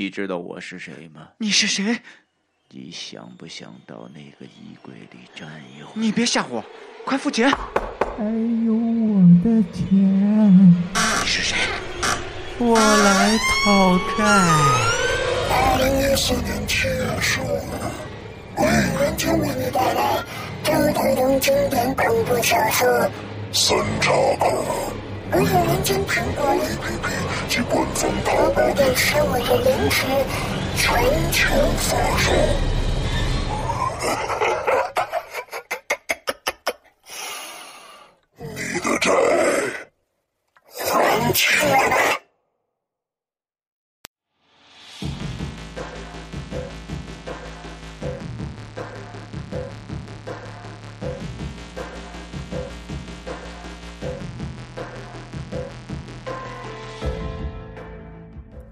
你知道我是谁吗？你是谁？你想不想到那个衣柜里站一会儿？你别吓唬我，快付钱！还有我的钱，你是谁？我来讨债。二零一四年七月十五日，鬼影人间为你带来周台东经典恐怖小说《三岔口》。鬼影人间苹果 APP 及官方淘宝店是我的零食全球发售。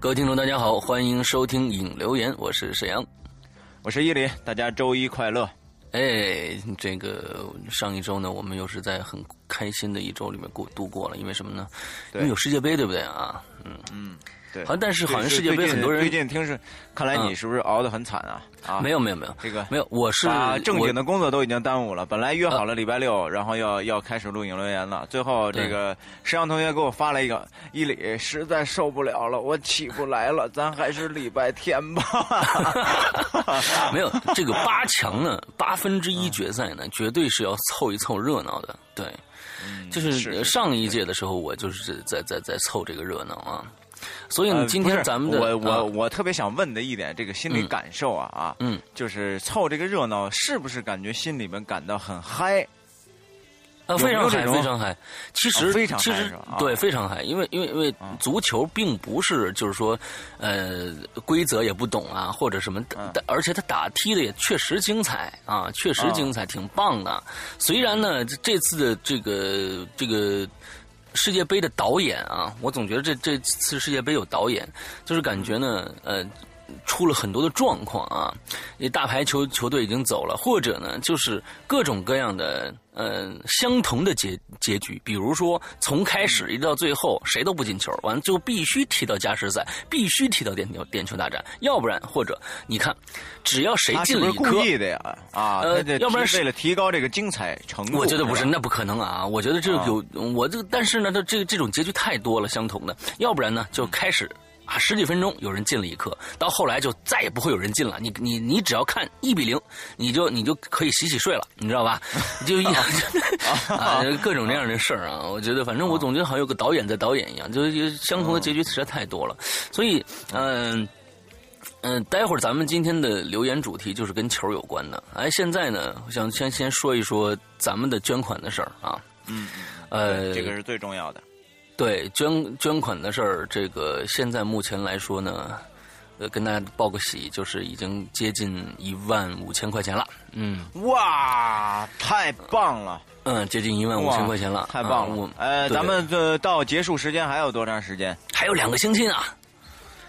各位听众，大家好，欢迎收听影留言，我是沈阳。我是伊林，大家周一快乐。哎，这个上一周呢，我们又是在很开心的一周里面过度过了，因为什么呢？因为有世界杯，对不对啊？嗯嗯，对。好像但是好像世界杯很多人最近听是，看来你是不是熬得很惨啊？啊，没有没有没有，这个没有，我是把正经的工作都已经耽误了。本来约好了礼拜六，然后要要开始录影留言了，最后这个石阳同学给我发了一个伊里实在受不了了，我起不来了，咱还是礼拜天吧。没有这个八强呢，八分之一决赛呢，绝对是要凑一凑热闹的。对，就是上一届的时候，我就是在在在凑这个热闹啊。所以呢，今天咱们的我我我特别想问的一点，这个心理感受啊啊，嗯，就是凑这个热闹，是不是感觉心里面感到很嗨？啊，非常嗨，非常嗨。其实非常其实对非常嗨，因为因为因为足球并不是就是说呃规则也不懂啊，或者什么，而且他打踢的也确实精彩啊，确实精彩，挺棒的。虽然呢，这次的这个这个。世界杯的导演啊，我总觉得这这次世界杯有导演，就是感觉呢，呃，出了很多的状况啊。那大牌球球队已经走了，或者呢，就是各种各样的呃相同的结结局，比如说从开始一直到最后谁都不进球，完了就必须踢到加时赛，必须踢到点球点球大战，要不然或者你看，只要谁进了一颗，故意的呀啊，呃，要不然为了提高这个精彩程度，我觉得不是，那不可能啊，我觉得这有我这个，但是呢，它这这种结局太多了，相同的，要不然呢就开始。啊，十几分钟有人进了一颗，到后来就再也不会有人进了。你你你只要看一比零，你就你就可以洗洗睡了，你知道吧？就一 啊各种这样的事儿啊，我觉得反正我总觉得好像有个导演在导演一样，就是相同的结局实在太多了。所以嗯嗯，待会儿咱们今天的留言主题就是跟球有关的。哎，现在呢，我想先先说一说咱们的捐款的事儿啊。嗯，呃，这个是最重要的。对捐捐款的事儿，这个现在目前来说呢，呃，跟大家报个喜，就是已经接近一万五千块钱了。嗯，哇，太棒了！嗯，接近一万五千块钱了，太棒了。呃，咱们这到结束时间还有多长时间？还有两个星期呢。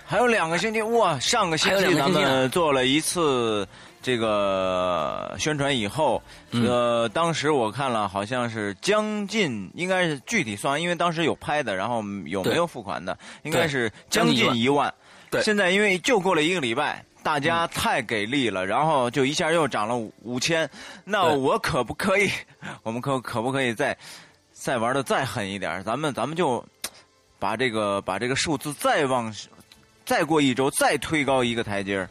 还有两个星期哇！上个星期咱们做了一次。这个宣传以后，呃，当时我看了，好像是将近，应该是具体算，因为当时有拍的，然后有没有付款的，应该是将近一万。对，现在因为就过了一个礼拜，大家太给力了，然后就一下又涨了五千。那我可不可以？我们可可不可以再再玩的再狠一点？咱们咱们就把这个把这个数字再往再过一周再推高一个台阶儿。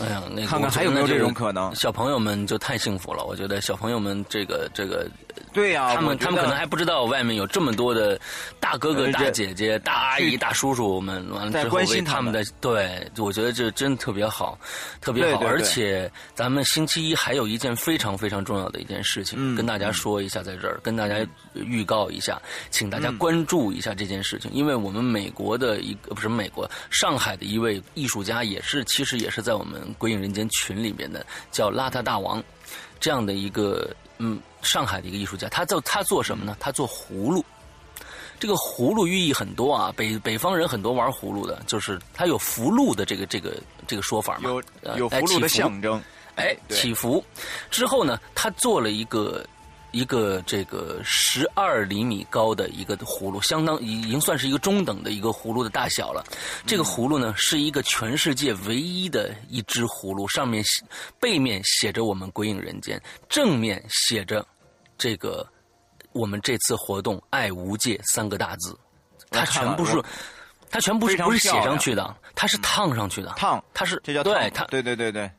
哎呀，那个看看还有没有这种可能？小朋友们就太幸福了，我觉得小朋友们这个这个，对呀，他们他们可能还不知道外面有这么多的大哥哥、大姐姐、大阿姨、大叔叔们，完了之后为他们的，对，我觉得这真特别好，特别好。而且咱们星期一还有一件非常非常重要的一件事情，跟大家说一下，在这儿跟大家预告一下，请大家关注一下这件事情，因为我们美国的一个不是美国上海的一位艺术家，也是其实也是在我们。鬼影人间群里面的叫邋遢大王，这样的一个嗯，上海的一个艺术家，他做他做什么呢？他做葫芦。这个葫芦寓意很多啊，北北方人很多玩葫芦的，就是他有福禄的这个这个这个说法嘛，有有福禄的象征。哎，祈福之后呢，他做了一个一个这个十二厘米高的一个葫芦，相当已已经算是一个中等的一个葫芦的大小了。这个葫芦呢，是一个全世界唯一的一只葫芦，上面背面写着“我们鬼影人间”，正面写着这个我们这次活动“爱无界”三个大字。它全部是，它全部是不是写上去的，它是烫上去的。烫，它是这叫烫对它对对对对，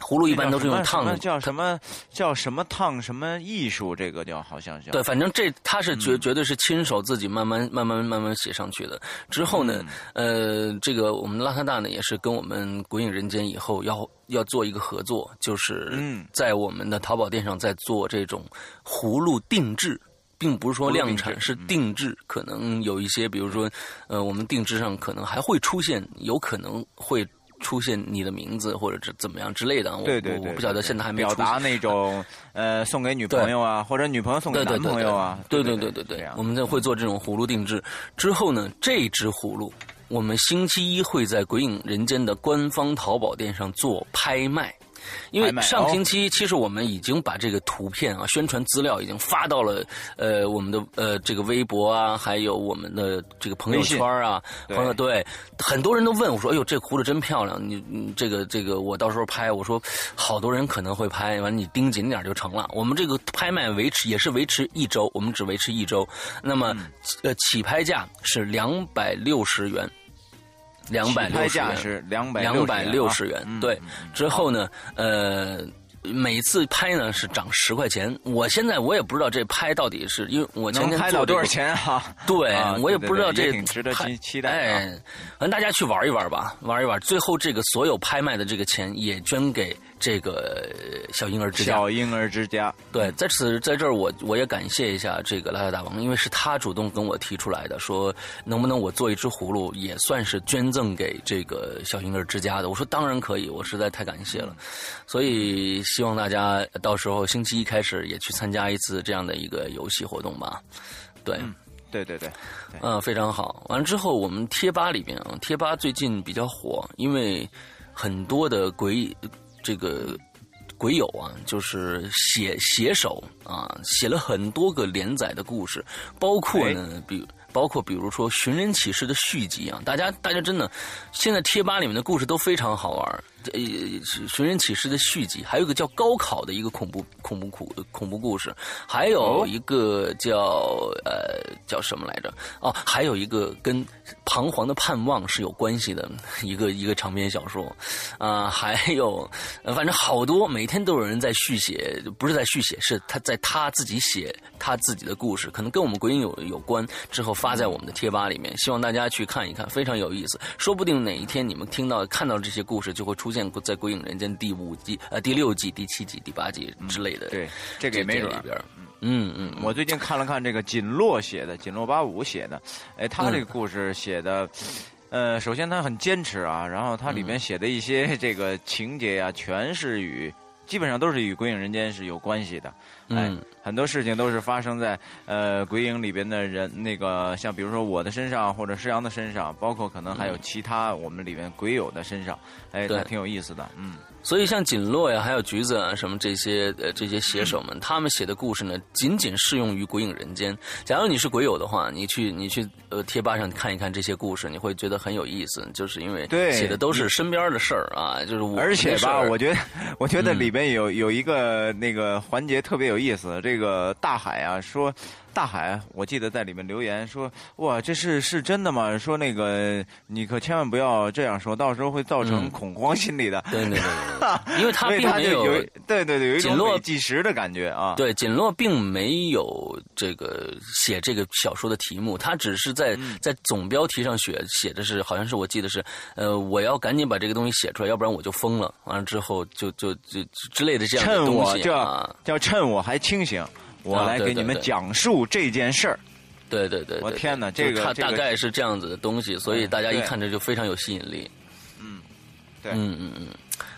葫芦一般都是用烫的，叫什么叫什么烫什么艺术？这个叫好像叫对，反正这他是嗯绝绝对是亲手自己慢慢慢慢慢慢写上去的。之后呢，嗯呃，这个我们邋遢大呢也是跟我们鬼影人间以后要要做一个合作，就是嗯在我们的淘宝店上在做这种葫芦定制。并不是说量产，定是定制。可能有一些，比如说，呃，我们定制上可能还会出现，有可能会出现你的名字或者是怎么样之类的啊。我对对对，我我不晓得现在还没表达那种 呃送给女朋友啊，或者女朋友送给男朋友啊，对对对对对我们就会做这种葫芦定制。之后呢，这只葫芦我们星期一会在鬼影人间的官方淘宝店上做拍卖。因为上哦星期其实我们已经把这个图片啊、宣传资料已经发到了呃我们的呃这个微博啊，还有我们的这个朋友圈啊，朋友对很多人都问我说：“哎呦，这葫芦真漂亮！你你这个这个我到时候拍。”我说：“好多人可能会拍，完你盯紧点就成了。”我们这个拍卖维持也是维持一周，我们只维持一周。那么嗯呃起拍价是两百六十元。两百起拍六十元是260两百六十元啊元，嗯对。之后呢，呃，每次拍呢是涨十块钱。我现在我也不知道这拍到底是因为我前能天做这个拍到多少钱啊？对，啊我也不知道这对也挺值得拍期期待哎啊，反正大家去玩一玩吧，玩一玩。最后这个所有拍卖的这个钱也捐给这个呃小婴儿之家。小婴儿之家，对，在此在这儿我我也感谢一下这个邋遢大王，因为是他主动跟我提出来的，说能不能我做一只葫芦，也算是捐赠给这个小婴儿之家的。我说当然可以，我实在太感谢了。所以希望大家到时候星期一开始也去参加一次这样的一个游戏活动吧。对，对对对，嗯，非常好。完了之后，我们贴吧里边啊，贴吧最近比较火，因为很多的鬼这个鬼友啊，就是写写手啊，写了很多个连载的故事，包括呢，比。包括比如说《寻人启事》的续集啊，大家大家真的，现在贴吧里面的故事都非常好玩儿。呃，《寻人启事》的续集，还有一个叫高考的一个恐怖恐怖恐恐怖故事，还有一个叫呃叫什么来着？哦，还有一个跟彷徨的盼望是有关系的一个一个长篇小说，啊、还有呃反正好多，每天都有人在续写，不是在续写，是他在他自己写他自己的故事，可能跟我们鬼影有有关，之后发在我们的贴吧里面，希望大家去看一看，非常有意思。说不定哪一天你们听到看到这些故事，就会出现在《鬼影人间》第五季、呃第六季、第七季、第八季之类的。对，这个也没准嗯嗯，我最近看了看这个锦洛写的，锦洛八五写的，哎，他这个故事写的，呃，首先他很坚持啊，然后他里面写的一些这个情节呀、全是与基本上都是与《鬼影人间》是有关系的，哎，嗯很多事情都是发生在呃鬼影里边的人，那个像比如说我的身上，或者施阳的身上，包括可能还有其他我们里面鬼友的身上，哎，还挺有意思的，嗯。所以像锦落呀，还有橘子啊，什么这些呃这些写手们，他们写的故事呢，仅仅适用于鬼影人间。假如你是鬼友的话，你去你去呃贴吧上看一看这些故事，你会觉得很有意思，就是因为对写的都是身边的事儿啊，就是我而且吧，我觉觉得，我觉得嗯里边有有一个那个环节特别有意思。这个大海啊，说大海，我记得在里面留言说，哇，这是是真的吗？说那个你可千万不要这样说，到时候会造成嗯恐慌心理的。对对对 因为他并没就有对对对，有一种锦落伪计时的感觉啊。对，锦落并没有这个写这个小说的题目，他只是在、嗯在总标题上写写的是，好像是我记得是，呃，我要赶紧把这个东西写出来，要不然我就疯了。完了之后就就就之类的这样的东西我这啊，叫趁我还清醒，我啊来给你们讲述这件事儿。对对对对我天哪这个它大概是这样子的东西，所以大家一看这就非常有吸引力。嗯对，嗯嗯嗯，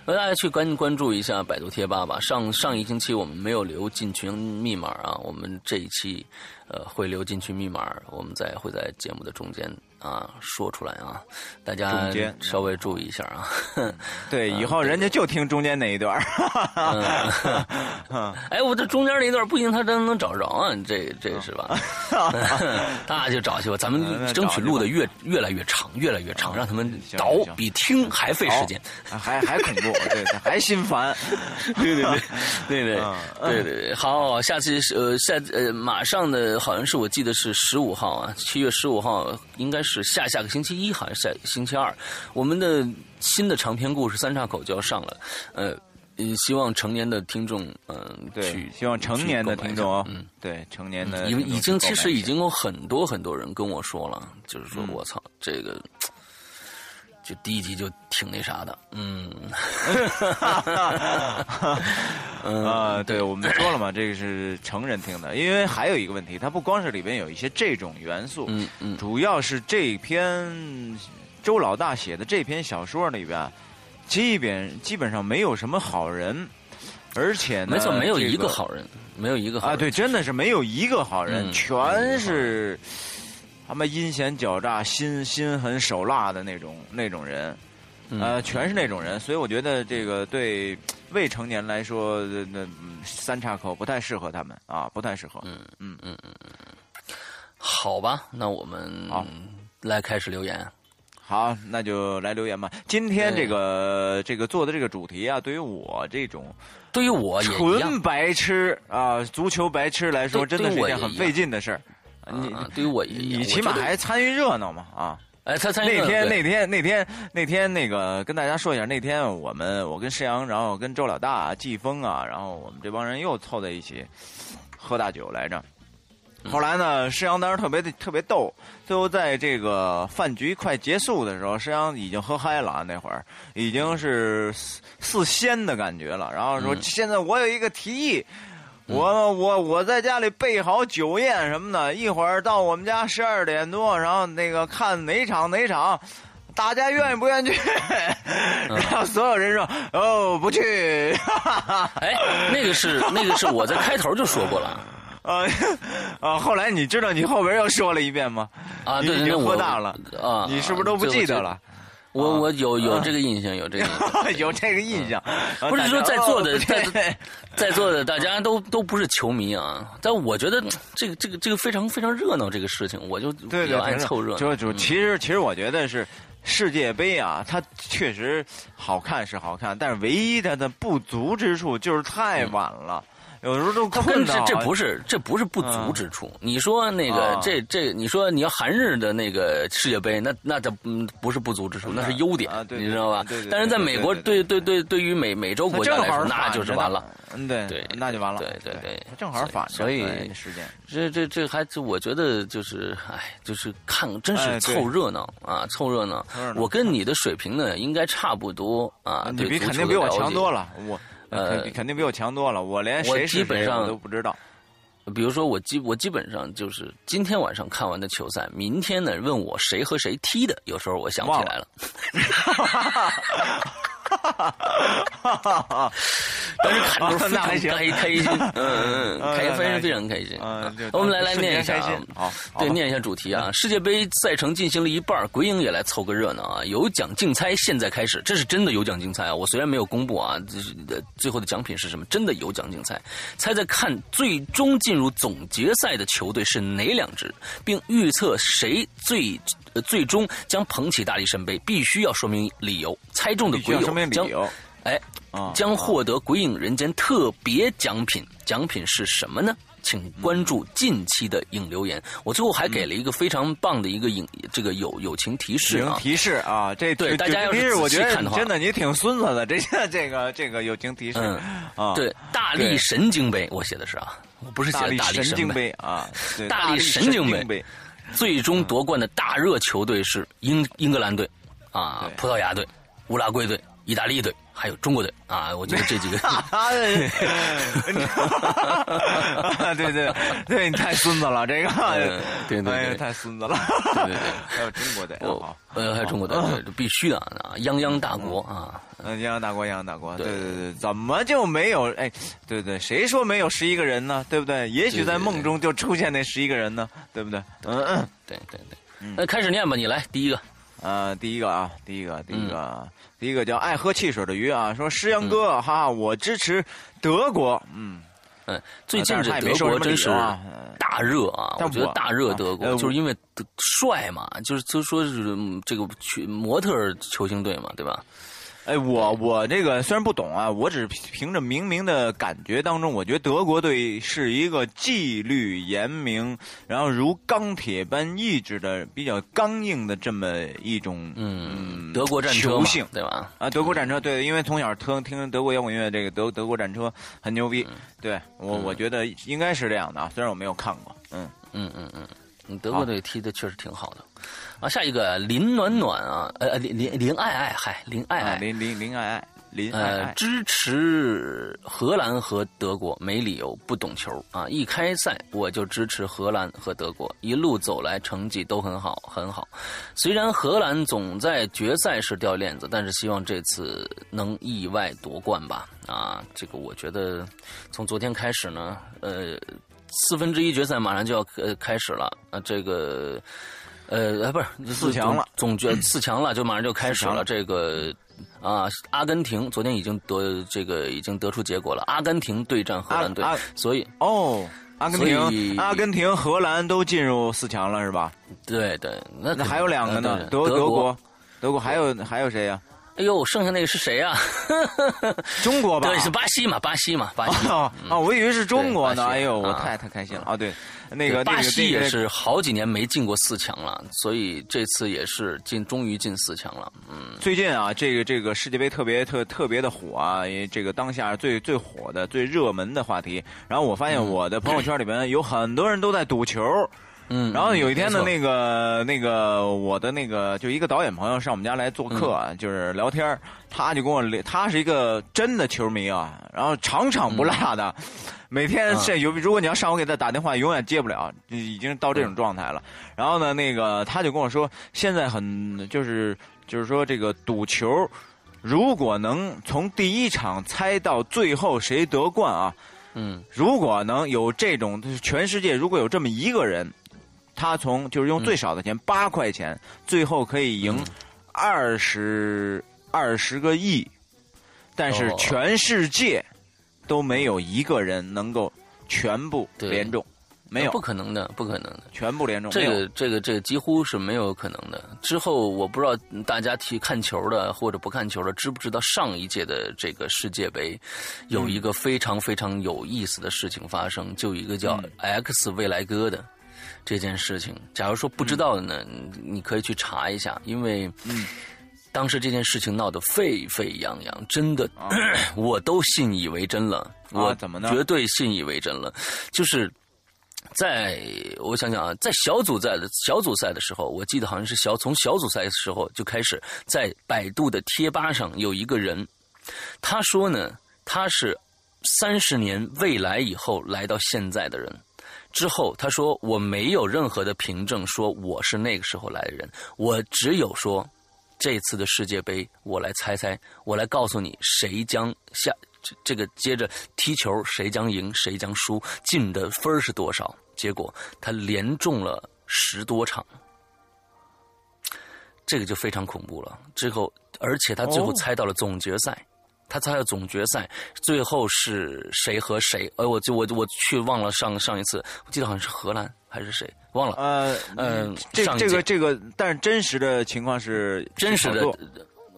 那大家去关关注一下百度贴吧吧。上上一星期我们没有留进群密码啊，我们这一期呃会留进群密码，我们在会在节目的中间啊说出来啊，大家稍微注意一下啊。对，以后人家就听中间那一段儿。嗯 哎，我这中间那一段不行他真能找着啊，这这是吧？那就找去吧，咱们争取录的越越来越长，越来越长，让他们倒比听还费时间。还还恐怖，对，还心烦。对对对对对嗯对对对，好，下次是呃下呃马上的好像是我记得是十五号啊，七月十五号应该是下下个星期一，好像是下星期二，我们的新的长篇故事《三岔口》就要上了，呃。嗯，希望成年的听众，嗯、对，希望成年的听众嗯，对，成年的因为已经其实已经经有很多很多人跟我说了，就是说我操，这个就第一集就挺那啥的，嗯，啊，对，我们说了嘛，这个是成人听的，因为还有一个问题，它不光是里边有一些这种元素，嗯嗯。主要是这篇周老大写的这篇小说里边啊，基本基本上没有什么好人，而且呢，没错，没有一个好人，没有一个好人。啊，对，真的是没有一个好人，嗯全是他妈阴险狡诈、心心狠手辣的那种那种人。嗯呃，全是那种人，所以我觉得这个对未成年来说，呃那、嗯三岔口不太适合他们啊，不太适合。嗯嗯嗯嗯嗯，好吧，那我们好来开始留言。好，那就来留言吧。今天这个这个做的这个主题啊，对于我这种对于我纯，白痴啊，足球白痴来说，真的是一件很费劲的事儿。你啊对于我你起码还参与热闹嘛啊！哎，他参与那天那天那天那天那个跟大家说一下，那天我们我跟施阳，然后跟周老大、季风啊，然后我们这帮人又凑在一起喝大酒来着。后来呢，施阳当时特别特别逗，最后在这个饭局快结束的时候，施阳已经喝嗨了啊，那会儿已经是似似仙的感觉了。然后说：“嗯现在我有一个提议，我我我在家里备好酒宴什么的，一会儿到我们家十二点多，然后那个看哪场哪场，大家愿意不愿意去？然后所有人说哦不去，哎，那个是那个是我在开头就说过了 啊啊！后来你知道你后边又说了一遍吗？啊，对对对，你已经我喝大了啊，你是不是都不记得了？我我有有这个印象，有这个印象。有这个印象，不是说在座的在在座的大家都都不是球迷啊，但我觉得这个这个这个非常非常热闹，这个事情我就比较爱凑热闹。就就嗯。其实其实我觉得是世界杯啊，它确实好看是好看，但是唯一它的不足之处就是太晚了，有时候都困到这不是这不是不足之处。你说那个啊这这，你说你要韩日的那个世界杯，那那这嗯不是不足之处，那是优点啊，对你知道吧？但是在美国，对对对对，对于美美洲国家来说，那就是完了。。嗯，对对那就完了。对对对正好反着所以哎时间。这这这还这，我觉得就是，哎，就是看，真是凑热闹啊，凑热闹我跟你的水平呢，应该差不多啊。你比肯定比我强多。了，我呃肯肯定比我强多了，我连我谁是谁基本上我都不知道。比如说，我基我基本上就是今天晚上看完的球赛，明天呢问我谁和谁踢的，有时候我想不起来了。但是看着 非常那还行开开心，嗯嗯，嗯开非常那还行非常开心。我们来来念一下啊对，念一下主题啊。世界杯赛程进行了一半，鬼影也来凑个热闹啊。有奖竞猜现在开始，这是真的有奖竞猜啊！我虽然没有公布啊，这最后的奖品是什么，真的有奖竞猜。猜猜看，最终进入总决赛的球队是哪两支，并预测谁最。呃，最终将捧起大力神杯，必须要说明理由。猜中的鬼必须要说明友将。哎，啊将获得《鬼影人间》特别奖品。奖品是什么呢？请关注近期的影留言。我最后还给了一个非常棒的一个影，这个友友情提示啊。提示啊，这这对大家要是我觉得仔细看的话真的你挺孙子的，这这个这个友情提示嗯啊，对，大力神经杯，我写的是啊，我不是写大力的大力神经杯。啊，大力力神经杯杯，最终夺冠的大热球队是英英格兰队，啊，葡萄牙队、乌拉圭队、意大利队，还有中国队啊。我觉得这几个 啊，对对对，你太孙子了，这个，嗯 对对对太孙子了，对对对还有中国队，呃，还有中国队，这必须的啊，泱泱大国啊。嗯，泱泱大国，泱泱大国，对对对对，怎么就没有？哎，对对，谁说没有十一个人呢？对不对？也许在梦中就出现那十一个人呢，对不对？嗯嗯，对对对，那开始念吧，你来第一个。呃，第一个啊，第一个，第一个，第一个叫爱喝汽水的鱼啊，说诗阳哥，哈哈，我支持德国，嗯。嗯，最近这德国真是大热啊！我我觉得大热德国，呃就是因为帅嘛，就是就说是嗯这个去模特儿球星队嘛，对吧？哎，我我这个虽然不懂啊，我只凭着明明的感觉当中，我觉得德国队是一个纪律严明，然后如钢铁般意志的比较刚硬的这么一种嗯，德国战车嘛球性，对吧？啊，德国战车，对，因为从小听听德国摇滚乐，这个德德国战车很牛嗯逼，对我我觉得应该是这样的啊，虽然我没有看过，嗯，嗯嗯嗯，嗯德国队踢的确实挺好的。啊，下一个林暖暖啊，呃，林林林爱爱，嗨，林爱啊，爱，林林林爱爱，林爱呃，爱，支持荷兰和德国，没理由不懂球啊！一开赛我就支持荷兰和德国，一路走来成绩都很好，很好。虽然荷兰总在决赛时掉链子，但是希望这次能意外夺冠吧！啊，这个我觉得从昨天开始呢，呃，四分之一决赛马上就要呃开始了啊，这个。呃，哎，不是四强了总，决四强了，就马上就开始了。这个啊，阿根廷昨天已经得这个已经得出结果了，阿根廷对战荷兰队所以哦，阿根廷、阿根廷、荷兰都进入四强了是吧？对对，那那还有两个呢，德德国，德国还有还有谁呀？哎呦，剩下那个是谁呀？中国吧？对，是巴西嘛，巴西嘛，巴西。哦哦，我以为是中国呢。哎呦，我啊太太开心了啊！对，那个那个巴西也是好几年没进过四强了，所以这次也是进，终于进四强了。嗯，最近啊，这个这个世界杯特别特特别的火啊，因为这个当下最最火的、最热门的话题。然后我发现我的朋友圈里面有很多人都在赌球。嗯，然后有一天呢，那个那个我的那个就一个导演朋友上我们家来做客，啊，就是聊天儿他就跟我聊，他是一个真的球迷啊，然后场场不落的，每天这有如果你要上午给他打电话，永远接不了，已经到这种状态了。然后呢，那个他就跟我说，现在很就是就是说这个赌球，如果能从第一场猜到最后谁得冠啊，嗯。如果能有这种，就是全世界如果有这么一个人，他从就是用最少的钱八、块钱，最后可以赢二十二十个亿，但是哦。全世界都没有一个人能够全部连中，没有。不可能的，不可能的。全部连中，这个这个这个几乎是没有可能的。之后我不知道大家提看球的或者不看球的，知不知道上一届的这个世界杯有一个非常非常有意思的事情发生，就一个叫嗯。X 未来哥的这件事情。假如说不知道的呢，你可以去查一下，因为嗯当时这件事情闹得沸沸扬扬，真的，我都信以为真了。我啊怎么呢绝对信以为真了，就是在我想想啊，在小组赛的小组赛的时候，我记得好像是小从小组赛的时候就开始，在百度的贴吧上有一个人，他说呢，他是三十年未来以后来到现在的人。之后，他说我没有任何的凭证说我是那个时候来的人，我只有说这次的世界杯，我来猜猜，我来告诉你谁将下这这个接着踢球，谁将赢，谁将输，进的分儿是多少？结果他连中了十多场，这个就非常恐怖了。之后，而且他最后哦猜到了总决赛。他猜到总决赛，最后是谁和谁？哎，我就我我去忘了上上一次，我记得好像是荷兰还是谁，忘了。呃嗯这这个这个，但是真实的情况是真实的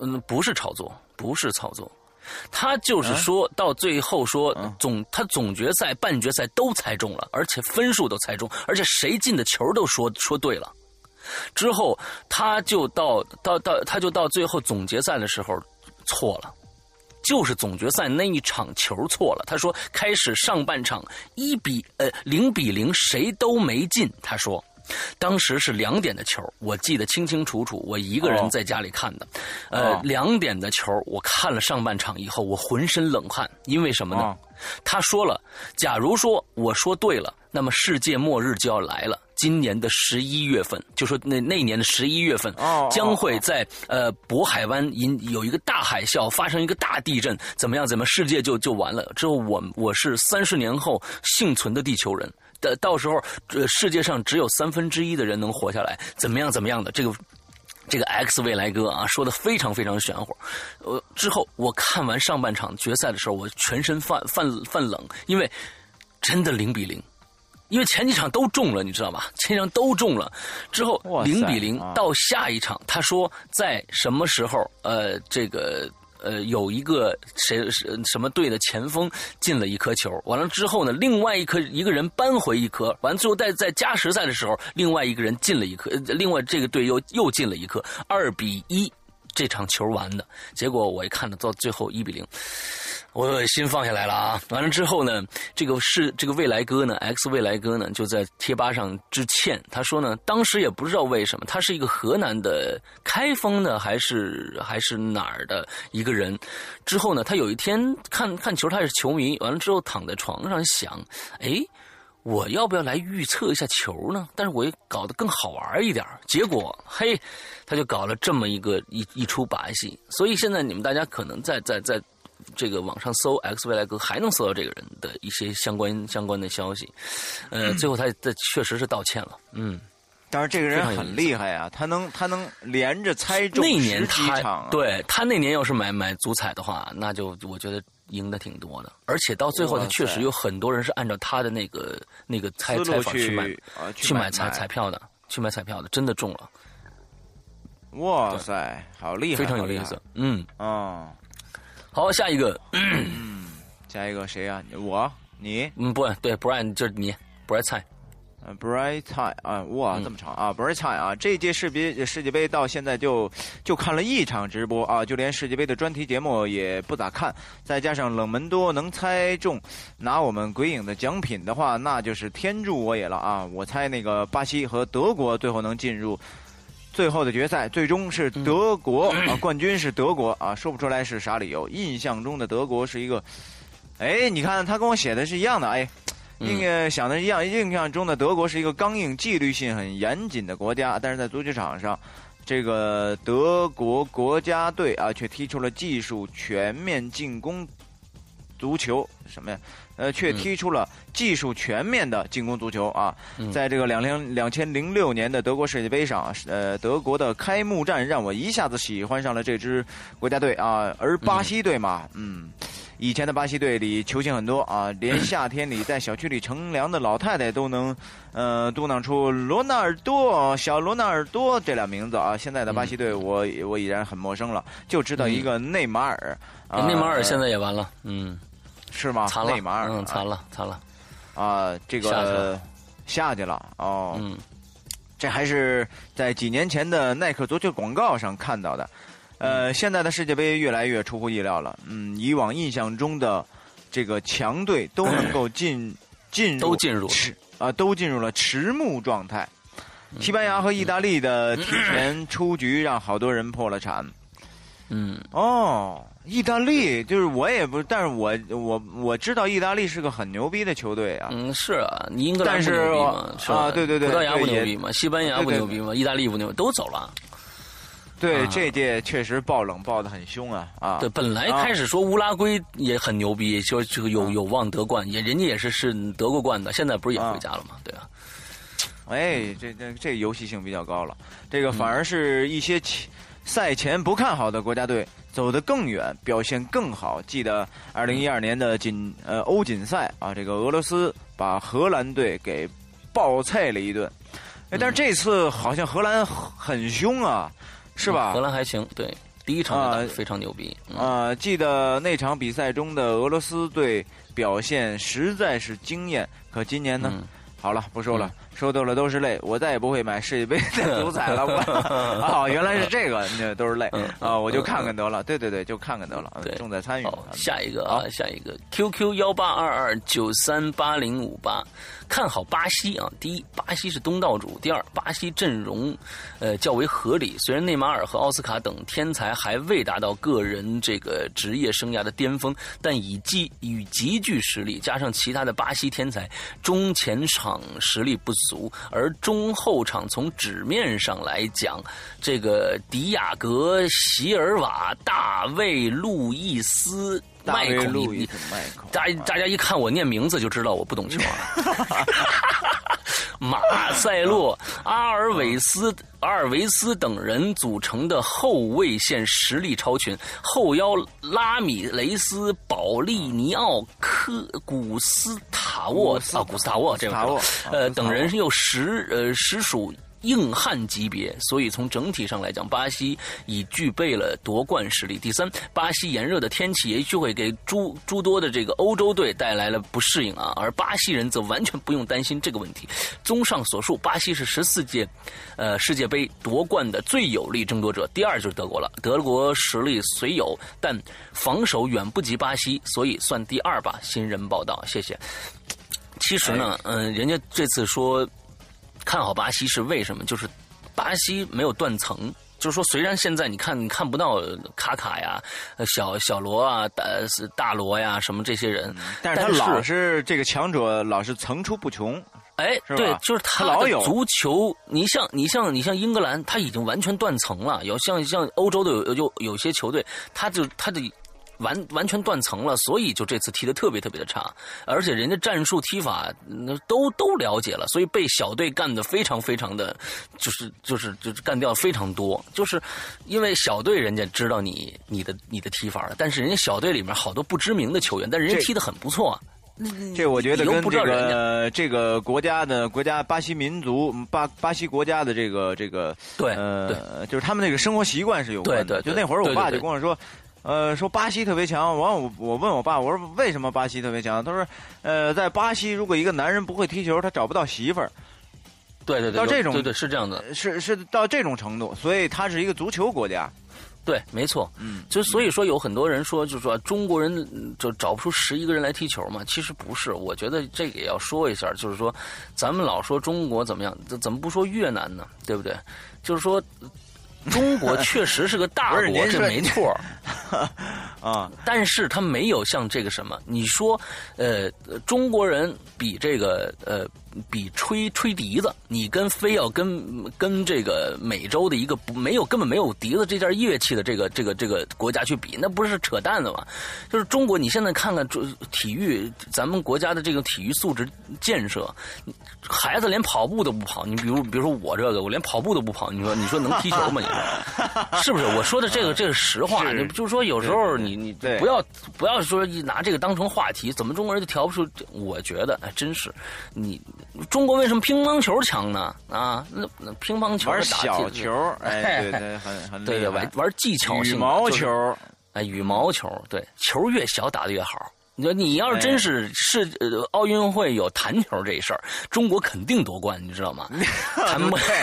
嗯，不是炒作，不是炒作，他啊就是说、到最后说嗯总他总决赛、半决赛都猜中了，而且分数都猜中，而且谁进的球都说说对了。之后他就到到到他就到最后总决赛的时候错了。就是总决赛那一场球错了，他说开始上半场一比呃零比零谁都没进，他说。当时是两点的球，我记得清清楚楚，我一个人哦在家里看的。呃哦，两点的球，我看了上半场以后，我浑身冷汗，因为什么呢？哦他说了，假如说我说对了，那么世界末日就要来了。今年的十一月份，就说那那年的十一月份将会在呃渤海湾引有一个大海啸，发生一个大地震，怎么样？怎么世界就就完了？之后我我是三十年后幸存的地球人。的到时候呃世界上只有三分之一的人能活下来，怎么样怎么样的这个。这个 X 未来哥啊，说的非常非常玄乎。呃，之后我看完上半场决赛的时候，我全身泛泛泛冷，因为真的零比零。因为前几场都中了，你知道吗？前几场都中了，之后零比零到下一场，他说在什么时候？呃，这个。呃，有一个谁是什么队的前锋进了一颗球，完了之后呢，另外一颗一个人扳回一颗，完了最后在在加时赛的时候，另外一个人进了一颗，另外这个队又又进了一颗，二比一这场球完的结果，我一看到到最后一比零。我心放下来了啊！完了之后呢，这个是这个未来哥呢，X 未来哥呢，就在贴吧上致歉。他说呢，当时也不知道为什么，他是一个河南的开封的还是还是哪儿的一个人。之后呢，他有一天看看球，他也是球迷。完了之后躺在床上想，哎，我要不要来预测一下球呢？但是我也搞得更好玩一点。结果嘿，他就搞了这么一个一一出把戏。所以现在你们大家可能在在在。这个网上搜 X 未来哥还能搜到这个人的一些相关相关的消息，呃，最后他他确实是道歉了，嗯，但是这个人很厉害呀，他能他能连着猜中那年他对他那年要是买买足彩的话，那就我觉得赢的挺多的，而且到最后他确实有很多人是按照他的那个那个猜猜法去买去买彩彩票的，去买彩票的，真的中了，哇塞，好厉害，非常有意思，嗯。哦。好，下一个，下一个谁呀？我，你？嗯，不对，不然就是你，不然菜。呃，bright Time 啊，哇，这么长啊，bright Time 啊！这届世别世界杯到现在就就看了一场直播啊，就连世界杯的专题节目也不咋看。再加上冷门多，能猜中拿我们鬼影的奖品的话，那就是天助我也了啊！我猜那个巴西和德国最后能进入。最后的决赛最终是德国啊，冠军是德国啊，说不出来是啥理由。印象中的德国是一个，哎，你看他跟我写的是一样的，哎，应该想的一样。印象中的德国是一个刚硬、纪律性很严谨的国家，但是在足球场上，这个德国国家队啊，却踢出了技术全面进攻足球什么呀？呃，却踢出了技术全面的进攻足球啊！在这个两零两千零六年的德国世界杯上，呃，德国的开幕战让我一下子喜欢上了这支国家队啊。而巴西队嘛，嗯，以前的巴西队里球星很多啊，连 夏天里在小区里乘凉的老太太都能呃嘟囔出罗纳尔多、小罗纳尔多这俩名字啊。现在的巴西队，我我已然很陌生了，就知道一个内马尔。内马尔现在也完了，嗯。是吗？内马尔，嗯，残了，残了，啊，这个下去了，哦，嗯，这还是在几年前的耐克足球广告上看到的，呃，现在的世界杯越来越出乎意料了，嗯，以往印象中的这个强队都能够进进入都进入迟啊，都进入了迟暮状态，西班牙和意大利的提前出局让好多人破了产，嗯，哦。意大利就是我也不，但是我我我知道意大利是个很牛逼的球队啊。嗯，是啊，你英格兰不牛逼吗？啊，对对对，葡萄牙不牛逼吗？西班牙不牛逼吗？意大利不牛，都走了。对，这届确实爆冷爆的很凶啊啊！对，本来开始说乌拉圭也很牛逼，就就有有望得冠，也人家也是是得过冠的，现在不是也回家了吗？对啊。哎，这这这游戏性比较高了，这个反而是一些赛前不看好的国家队。走得更远，表现更好。记得二零一二年的锦呃欧锦赛啊，这个俄罗斯把荷兰队给暴菜了一顿。哎，但是这次好像荷兰很凶啊，是吧？荷兰还行，对，第一场非常牛逼啊。记得那场比赛中的俄罗斯队表现实在是惊艳。可今年呢？好了，不说了。说多了都是泪，我再也不会买世界杯的 足彩了。我 哦，原来是这个，那都是泪啊！我就看看得了。对对对，就看看得了。对，重在参与。下一个啊，下一个 QQ 幺八二二九三八零五八。看好巴西啊！第一，巴西是东道主；第二，巴西阵容，呃，较为合理。虽然内马尔和奥斯卡等天才还未达到个人这个职业生涯的巅峰，但以极与极具实力，加上其他的巴西天才，中前场实力不俗，而中后场从纸面上来讲，这个迪亚格、席尔瓦、大卫、路易斯。麦克，你大大家一看我念名字就知道我不懂球啊。马塞洛、阿尔韦斯、阿尔维斯等人组成的后卫线实力超群，后腰拉米雷斯、保利尼奥、科古斯塔沃啊，古斯塔沃这个呃等人又实呃实属。硬汉级别，所以从整体上来讲，巴西已具备了夺冠实力。第三，巴西炎热的天气也许会给诸诸多的这个欧洲队带来了不适应啊，而巴西人则完全不用担心这个问题。综上所述，巴西是十四届，呃世界杯夺冠的最有力争夺者。第二就是德国了，德国实力虽有，但防守远不及巴西，所以算第二吧。新人报道，谢谢。其实呢，嗯，人家这次说。看好巴西是为什么？就是巴西没有断层，就是说，虽然现在你看你看不到卡卡呀、小小罗啊、大大罗呀什么这些人，但是他老是这个强者老是层出不穷。哎，对，就是他老有足球。你像你像你像英格兰，他已经完全断层了。有像像欧洲的有有有些球队，他就他的。完完全断层了，所以就这次踢的特别特别的差，而且人家战术踢法都都了解了，所以被小队干的非常非常的，就是就是就是干掉非常多，就是因为小队人家知道你你的你的踢法了，但是人家小队里面好多不知名的球员，但人家踢的很不错。这我觉得跟这个这个国家的国家巴西民族巴巴西国家的这个这个对呃就是他们那个生活习惯是有关的。就那会儿我爸就跟我说。呃，说巴西特别强，完我我问我爸，我说为什么巴西特别强？他说，呃，在巴西，如果一个男人不会踢球，他找不到媳妇儿。对对对，到这种对对是这样的，是是到这种程度，所以他是一个足球国家。对，没错，嗯，就所以说有很多人说，就是说中国人就找不出十一个人来踢球嘛，其实不是，我觉得这个也要说一下，就是说，咱们老说中国怎么样，怎么不说越南呢？对不对？就是说。中国确实是个大国，这没错 啊，但是他没有像这个什么，你说，呃，中国人比这个呃。比吹吹笛子，你跟非要跟跟这个美洲的一个没有根本没有笛子这件乐器的这个这个这个国家去比，那不是扯淡的吗？就是中国，你现在看看中体育，咱们国家的这个体育素质建设，孩子连跑步都不跑，你比如比如说我这个，我连跑步都不跑，你说你说能踢球吗？你说是不是？我说的这个这是实话，你就是说有时候你你不要不要说拿这个当成话题，怎么中国人就调不出？我觉得哎，真是你。中国为什么乒乓球强呢？啊，那那乒乓球玩小球，哎，对对，很很对对，玩玩技巧性羽毛球，哎，羽毛球，对，球越小打的越好。你说你要是真是是奥运会有弹球这事儿，中国肯定夺冠，你知道吗？弹不对，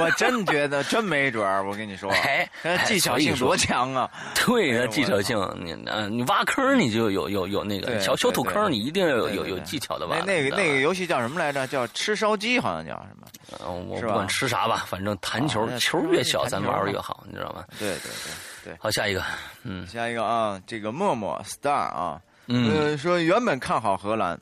我真觉得真没准儿。我跟你说，哎，技巧性多强啊！对，那技巧性，你嗯，你挖坑你就有有有那个小小土坑，你一定要有有有技巧的挖。那个那个游戏叫什么来着？叫吃烧鸡，好像叫什么？嗯，我不管吃啥吧，反正弹球球越小，咱玩玩越好，你知道吗？对对对对。好，下一个，嗯，下一个啊，这个默默 star 啊。嗯，说原本看好荷兰，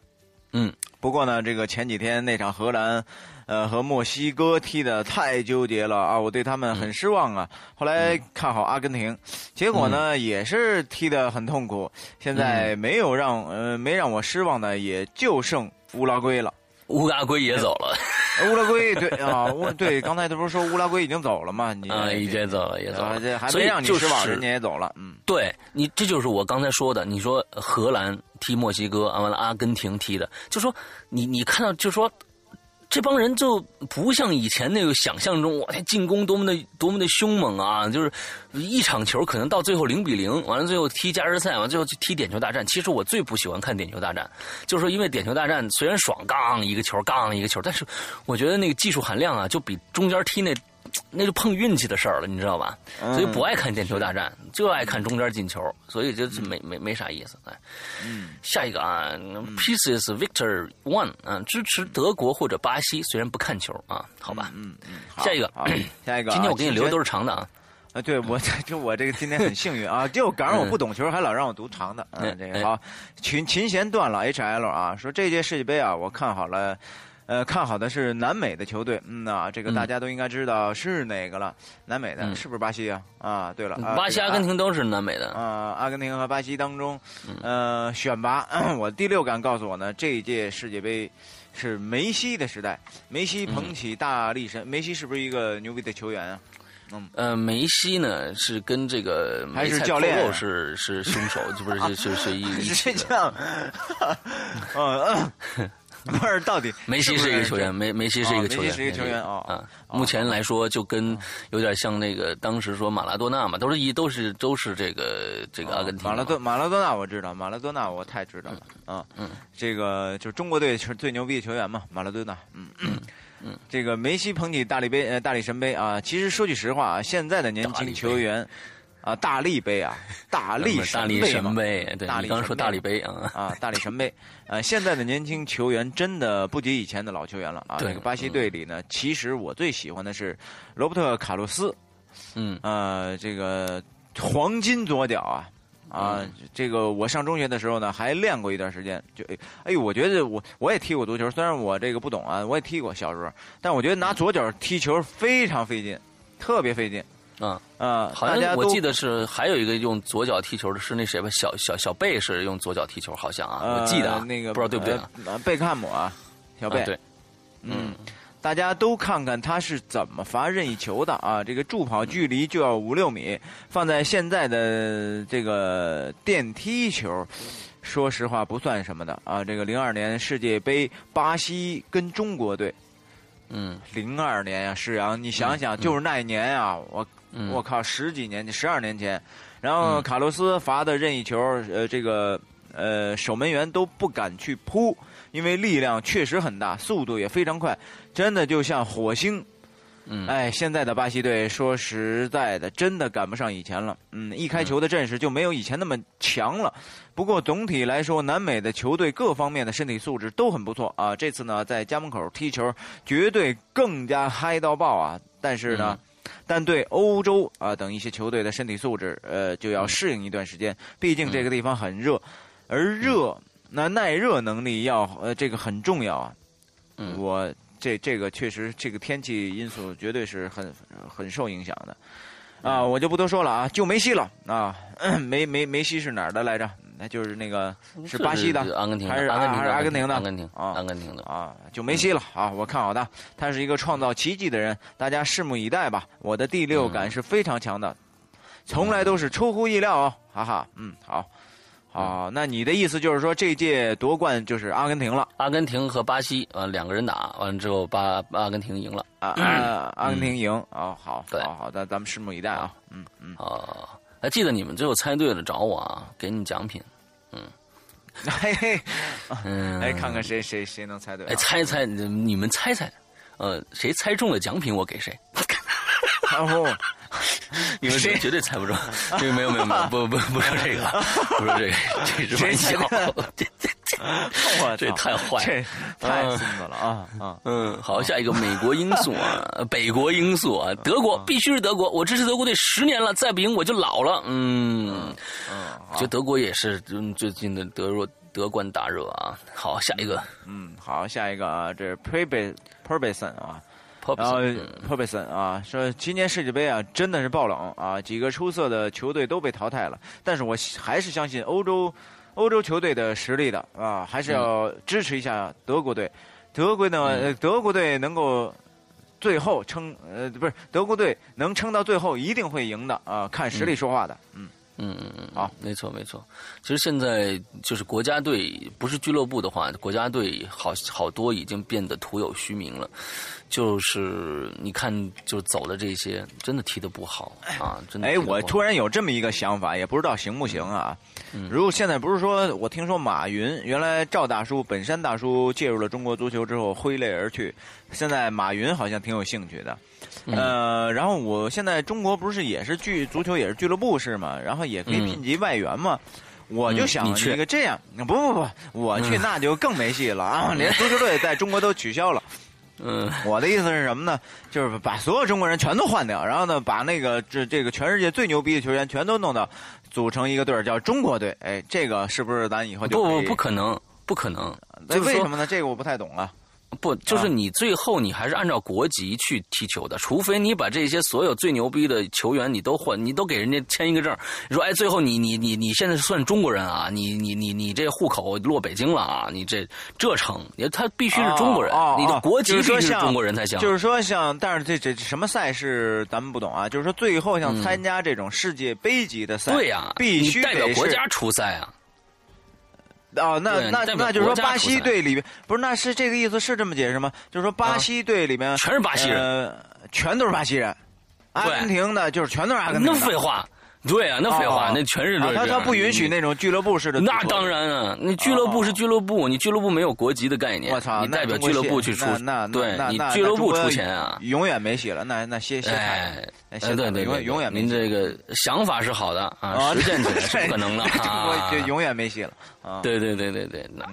嗯，不过呢，这个前几天那场荷兰，呃，和墨西哥踢的太纠结了啊，我对他们很失望啊。后来看好阿根廷，结果呢也是踢得很痛苦。现在没有让呃没让我失望的，也就剩乌拉圭了。乌拉圭也走了。乌拉圭对啊，乌对，刚才他不是说乌拉圭已经走了吗？你啊，已经走了，也走了，这还没让你失望，人家也走了。嗯，对你，这就是我刚才说的。你说荷兰踢墨西哥，完了阿根廷踢的，就说你你看到就说。这帮人就不像以前那个想象中，哇，进攻多么的多么的凶猛啊！就是一场球可能到最后零比零，完了最后踢加时赛，完了最后去踢点球大战。其实我最不喜欢看点球大战，就是说因为点球大战虽然爽，杠一个球，杠一个球，但是我觉得那个技术含量啊，就比中间踢那。那就碰运气的事儿了，你知道吧？所以不爱看点球大战，就爱看中间进球，所以就没没没啥意思。哎，下一个啊，Pieces Victor One 啊，支持德国或者巴西，虽然不看球啊，好吧。嗯嗯，下一个，下一个，今天我给你留的都是长的啊。啊，对我 就我这个今天很幸运啊，就赶上我不懂球，还老让我读长的。嗯，这个好，琴琴弦断了，H L 啊，说这届世界杯啊，我看好了。呃，看好的是南美的球队，嗯呐，这个大家都应该知道是哪个了。南美的嗯是不是巴西啊？啊，对了，啊巴西、阿根廷都是南美的。啊，阿根廷和巴西当中，嗯呃，选拔，我第六感告诉我呢，这一届世界杯是梅西的时代，梅西捧起大力神，梅西是不是一个牛逼的球员啊？嗯呃，梅西呢是跟这个还是教练是是凶手，就不是 是是是一。是这样，嗯，嗯 不是，到底 梅西是一个球员，梅梅西是一个球员，哦梅西是一个球员哦啊。目前来说，就跟有点像那个当时说马拉多纳嘛，都是一都是都是这个这个阿根廷。马拉多马拉多纳我知道，马拉多纳我太知道了啊。嗯，这个就是中国队是最牛逼的球员嘛，马拉多纳。嗯嗯嗯，这个梅西捧起大力杯呃大力神杯啊，其实说句实话啊，现在的年轻球员啊，大力杯啊，大力大力神杯嘛神杯，对大力你刚刚说大力杯啊，啊，大力神杯，呃，现在的年轻球员真的不及以前的老球员了啊。对这个巴西队里呢，其实我最喜欢的是罗伯特卡洛斯，嗯呃，这个黄金左脚啊。啊，嗯这个我上中学的时候呢，还练过一段时间。就哎哎呦，我觉得我我也踢过足球，虽然我这个不懂啊，我也踢过小时候，但我觉得拿左脚踢球非常费劲，特别费劲啊，啊。好大家我记得是还有一个用左脚踢球的是那谁吧，小小小贝是用左脚踢球，好像啊，呃我记得啊那个不知道对不对啊？呃贝克汉姆啊，小贝，啊对，嗯，大家都看看他是怎么罚任意球的啊！这个助跑距离就要五六米，放在现在的这个电梯球，说实话不算什么的啊。这个零二年世界杯，巴西跟中国队，嗯零二年呀、是啊，你想想，就是那一年啊，我嗯我靠，十几年前，十二年前，然后卡洛斯罚的任意球，呃，这个呃守门员都不敢去扑，因为力量确实很大，速度也非常快，真的就像火星。嗯，哎，现在的巴西队说实在的，真的赶不上以前了。嗯，一开球的阵势就没有以前那么强了。不过总体来说，南美的球队各方面的身体素质都很不错啊。这次呢，在家门口踢球，绝对更加嗨到爆啊！但是呢，但对欧洲啊等一些球队的身体素质，呃，就要适应一段时间。毕竟这个地方很热，而热那耐热能力要呃这个很重要啊。嗯我这这个确实这个天气因素绝对是很很受影响的。啊，我就不多说了啊，就梅西了啊，梅梅梅西是哪儿的来着？那就是那个是巴西的阿根廷还是阿根廷的还是阿根廷的阿根廷啊阿根廷的啊，就梅西了啊！我看好他，他是一个创造奇迹的人，大家拭目以待吧。我的第六感是非常强的，从来都是出乎意料哦，哈哈。嗯，好，好，那你的意思就是说这届夺冠就是阿根廷了阿根廷和巴西呃两个人打完了之后，巴阿根廷赢了啊啊！阿根廷赢哦，好，对好好的，咱们拭目以待啊。嗯嗯，啊。还记得你们最后猜对了找我啊，给你奖品。嗯 嘿嘿，嗯，哎，看看谁谁谁能猜对啊。哎，猜猜你你们猜猜，呃，谁猜中了奖品我给谁？然 后 你们谁绝对猜不中。这个没有没有没有，不不不说这个，不说这个，这是玩笑谁猜。这这我这操太坏这太孙子了啊啊！嗯，好，下一个美国因素啊，北国因素啊，德国必须是德国，我支持德国队十年了，再不赢我就老了。嗯，嗯，我觉得德国也是嗯最近的德若德冠大热啊。好，下一个嗯，好，下一个啊，这是 p r e b e p r b e s o n 啊然后 s p r b e s o n 啊，说今年世界杯啊真的是爆冷啊，几个出色的球队都被淘汰了，但是我还是相信欧洲欧洲球队的实力的啊，还是要支持一下德国队。德国呢，呃德国队能够最后撑，呃，不是德国队能撑到最后一定会赢的啊，看实力说话的，嗯嗯嗯嗯，好，没错没错。其实现在就是国家队，不是俱乐部的话，国家队好好多已经变得徒有虚名了。就是你看，就走的这些，真的踢得不好啊！真的哎。我突然有这么一个想法，也不知道行不行啊。如果现在不是说，我听说马云原来赵大叔、本山大叔介入了中国足球之后挥泪而去，现在马云好像挺有兴趣的。呃，然后我现在中国不是也是俱足球也是俱乐部是吗？然后也可以嗯聘及外援嘛。我就想一个这样，不不不，我去那就更没戏了啊！连足球队在中国都取消了。嗯我的意思是什么呢？就是把所有中国人全都换掉，然后呢，把那个这这个全世界最牛逼的球员全都弄到，组成一个队儿叫中国队。哎，这个是不是咱以后就以不不不可能，不可能。那就是为什么呢？这个我不太懂啊。不，就是啊你最后你还是按照国籍去踢球的，除非你把这些所有最牛逼的球员你都换，你都给人家签一个证，你说哎，最后你你你你现在算中国人啊，你你你你这户口落北京了啊，你这这成，你他必须是中国人，哦哦你的国籍必须是中国人才行。就是说像，但是这这什么赛事咱们不懂啊。就是说最后像参加这种世界杯级的赛，对呀、必须代表国家出赛啊。哦，那那那就是说巴西队里边不是，那是这个意思是这么解释吗？就是说巴西队里面、啊全是巴西人呃，全都是巴西人。阿根廷的就是全都是阿根廷那。废话，对啊，那废话，哦那全是他他不允许那种俱乐部式的。那当然啊，你俱乐部是俱乐部，你俱乐部没有国籍的概念，我操，你代表俱乐部去出那，对你俱乐部出钱啊。永远没戏了。那那歇歇菜哎，哎，哎，对对对，永远没您这个想法是好的啊，啊实践起来 是不可能的 啊就。永远没戏了啊。对对对对对，那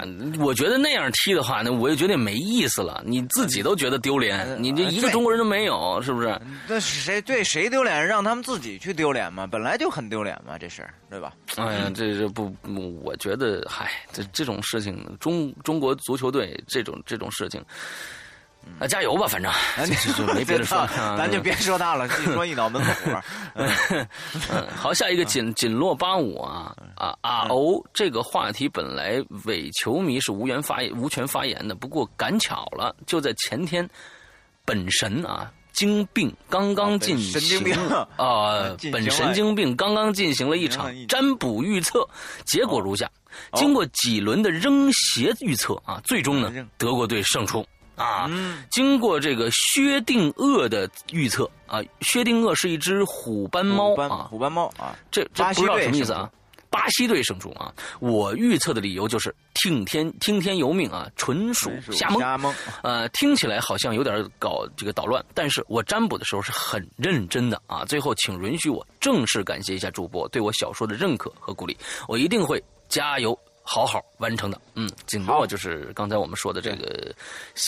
我觉得那样踢的话，那我就觉得没意思了。你自己都觉得丢脸，你这一个中国人都没有，是不是？那是谁对谁丢脸？让他们自己去丢脸嘛，本来就很丢脸嘛，这事儿对吧？哎呀，这这不，我觉得，嗨，这这种事情，中中国足球队这种这种事情，啊，加油吧，反正。没别的说，啊咱就别说他了，一说一脑门子火。嗯，好，下一个锦锦落八五啊啊啊哦，这个话题本来伪球迷是无缘发言无权发言的，不过赶巧了，就在前天，本神啊。精病刚刚进行啊本神经病刚刚进行了一场占卜预测，结果如下：哦。经过几轮的扔鞋预测啊，最终呢，德国队胜出啊。嗯经过这个薛定谔的预测啊，薛定谔是一只虎斑猫虎斑啊，虎斑猫啊，这这不知道什么意思啊？巴西队胜出啊！我预测的理由就是听天听天由命啊，纯属纯属瞎蒙。瞎蒙。呃，听起来好像有点搞这个捣乱，但是我占卜的时候是很认真的啊。最后，请允许我正式感谢一下主播对我小说的认可和鼓励，我一定会加油。好好完成的，嗯，锦诺好。就是刚才我们说的这个，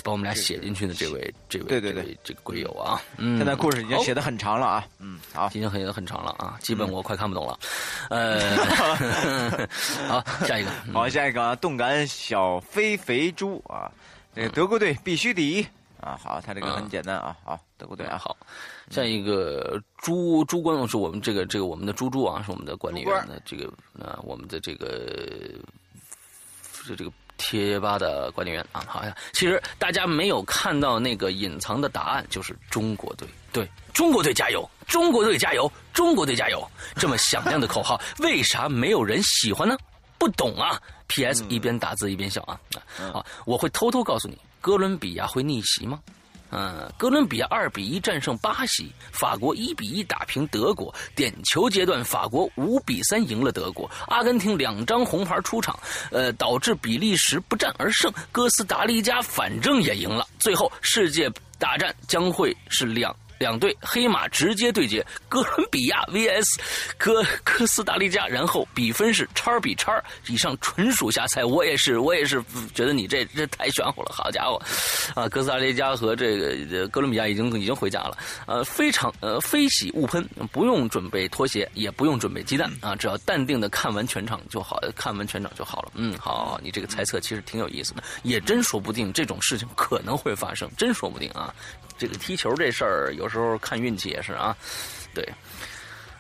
把我们俩写进去的这位，这位，对对对这位这个鬼友啊，嗯，现在故事已经写的很长了啊，嗯，好，已经很很长了啊，基本我快看不懂了。呃，好，下一个，嗯。好，下一个啊，动感小飞肥猪啊，这个德国队必须第一啊，好，他这个很嗯简单啊，好，德国队啊，好，下一个朱朱官是我们这个这个我们的猪猪啊，是我们的管理员的这个呃我们的这个这这个贴吧的管理员啊，好像其实大家没有看到那个隐藏的答案，就是中国队，对，中国队加油，中国队加油，中国队加油，这么响亮的口号，为啥没有人喜欢呢？不懂啊！P.S. 一边打字一边笑啊！啊，我会偷偷告诉你，哥伦比亚会逆袭吗？嗯，哥伦比亚二比一战胜巴西，法国一比一打平德国，点球阶段法国五比三赢了德国，阿根廷两张红牌出场，呃，导致比利时不战而胜，哥斯达黎加反正也赢了，最后世界大战将会是两。两队黑马直接对决，哥伦比亚 VS 哥哥斯达黎加，然后比分是叉比叉。以上纯属瞎猜，我也是，我也是觉得你这这太玄乎了，好家伙！啊，哥斯达黎加和这个哥伦比亚已经已经回家了，呃，非常呃非喜勿喷，不用准备拖鞋，也不用准备鸡蛋啊，只要淡定的看完全场就好，看完全场就好了。嗯，好你这个猜测其实挺有意思的，也真说不定这种事情可能会发生，真说不定啊。这个踢球这事儿，有时候看运气也是啊。对，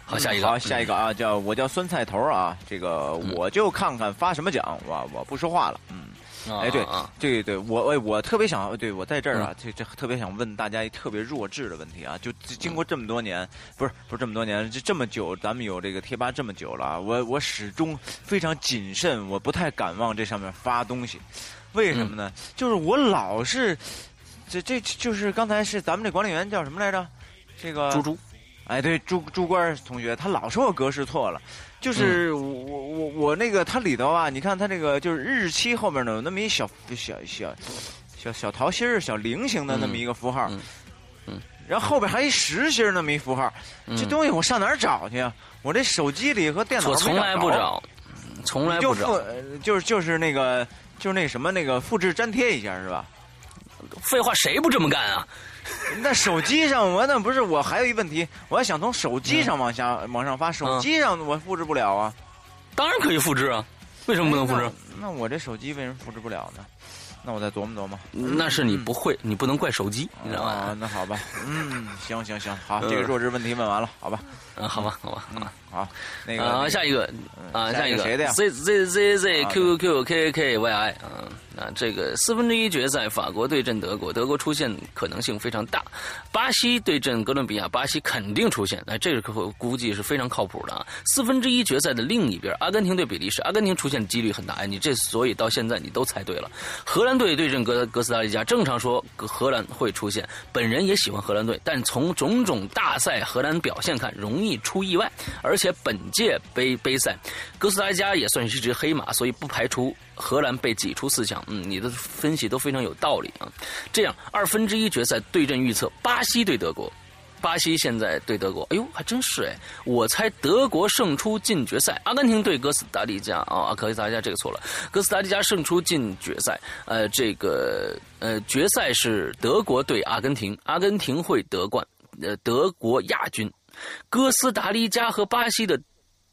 好，下一个，好，下一个啊，叫我叫酸菜头啊，这个我就看看发什么奖，我我不说话了，嗯。嗯哎，对啊，对对，我哎，我特别想，对我在这儿啊，这这特别想问大家一特别弱智的问题啊，就经过这么多年，不是不是这么多年，这这么久，咱们有这个贴吧这么久了啊，我我始终非常谨慎，我不太敢往这上面发东西，为什么呢？就是我老是，这这就是刚才是咱们这管理员叫什么来着？这个猪猪，哎，对，朱朱官同学，他老说我格式错了，就是嗯。我我我那个它里头啊，你看它这个就是日期后面呢有那么一小小小小小桃心儿、小菱形的那么一个符号，嗯。嗯。然后后边还一实心儿那么一符号，这嗯东西我上哪儿找去啊？我这手机里和电脑我从来不找，从来不找，呃就是就是那个就是那什么那个复制粘贴一下是吧？废话，谁不这么干啊？那手机上我那不是我还有一问题，我要想从手机上往下、往上发，手嗯机上我复制不了啊。当然可以复制啊，为什么不能复制？哎那？那我这手机为什么复制不了呢？那我再琢磨琢磨。那是你不会，你不能怪手机，你知道吧？啊，那好吧，嗯，行行行，好，这个弱智问题问完了，好吧，嗯，好吧，好吧，好吧。好，那个啊，下一个啊，下下一个一个谁的呀 Z Z Z Q Q Q K K K Y I 啊，那这个四分之一决赛，法国对阵德国，德国出现可能性非常大。巴西对阵哥伦比亚，巴西肯定出现，那，这个可估计是非常靠谱的啊。四分之一决赛的另一边，阿根廷对比利时，阿根廷出现几率很大，哎，你这所以到现在你都猜对了。荷兰队对阵哥哥斯达黎加，正常说荷兰会出现，本人也喜欢荷兰队，但从种种大赛荷兰表现看，容易出意外，而且且本届杯杯赛，哥斯达黎加也算是一只黑马，所以不排除荷兰被挤出四强。嗯，你的分析都非常有道理啊。这样，二分之一决赛对阵预测，巴西对德国。巴西现在对德国，哎呦，还真是哎！我猜德国胜出进决赛，阿根廷对哥斯达黎加啊，哥斯达黎加这个错了，哥斯达黎加胜出进决赛。呃，这个呃，决赛是德国对阿根廷，阿根廷会得冠，呃，德国亚军。哥斯达黎加和巴西的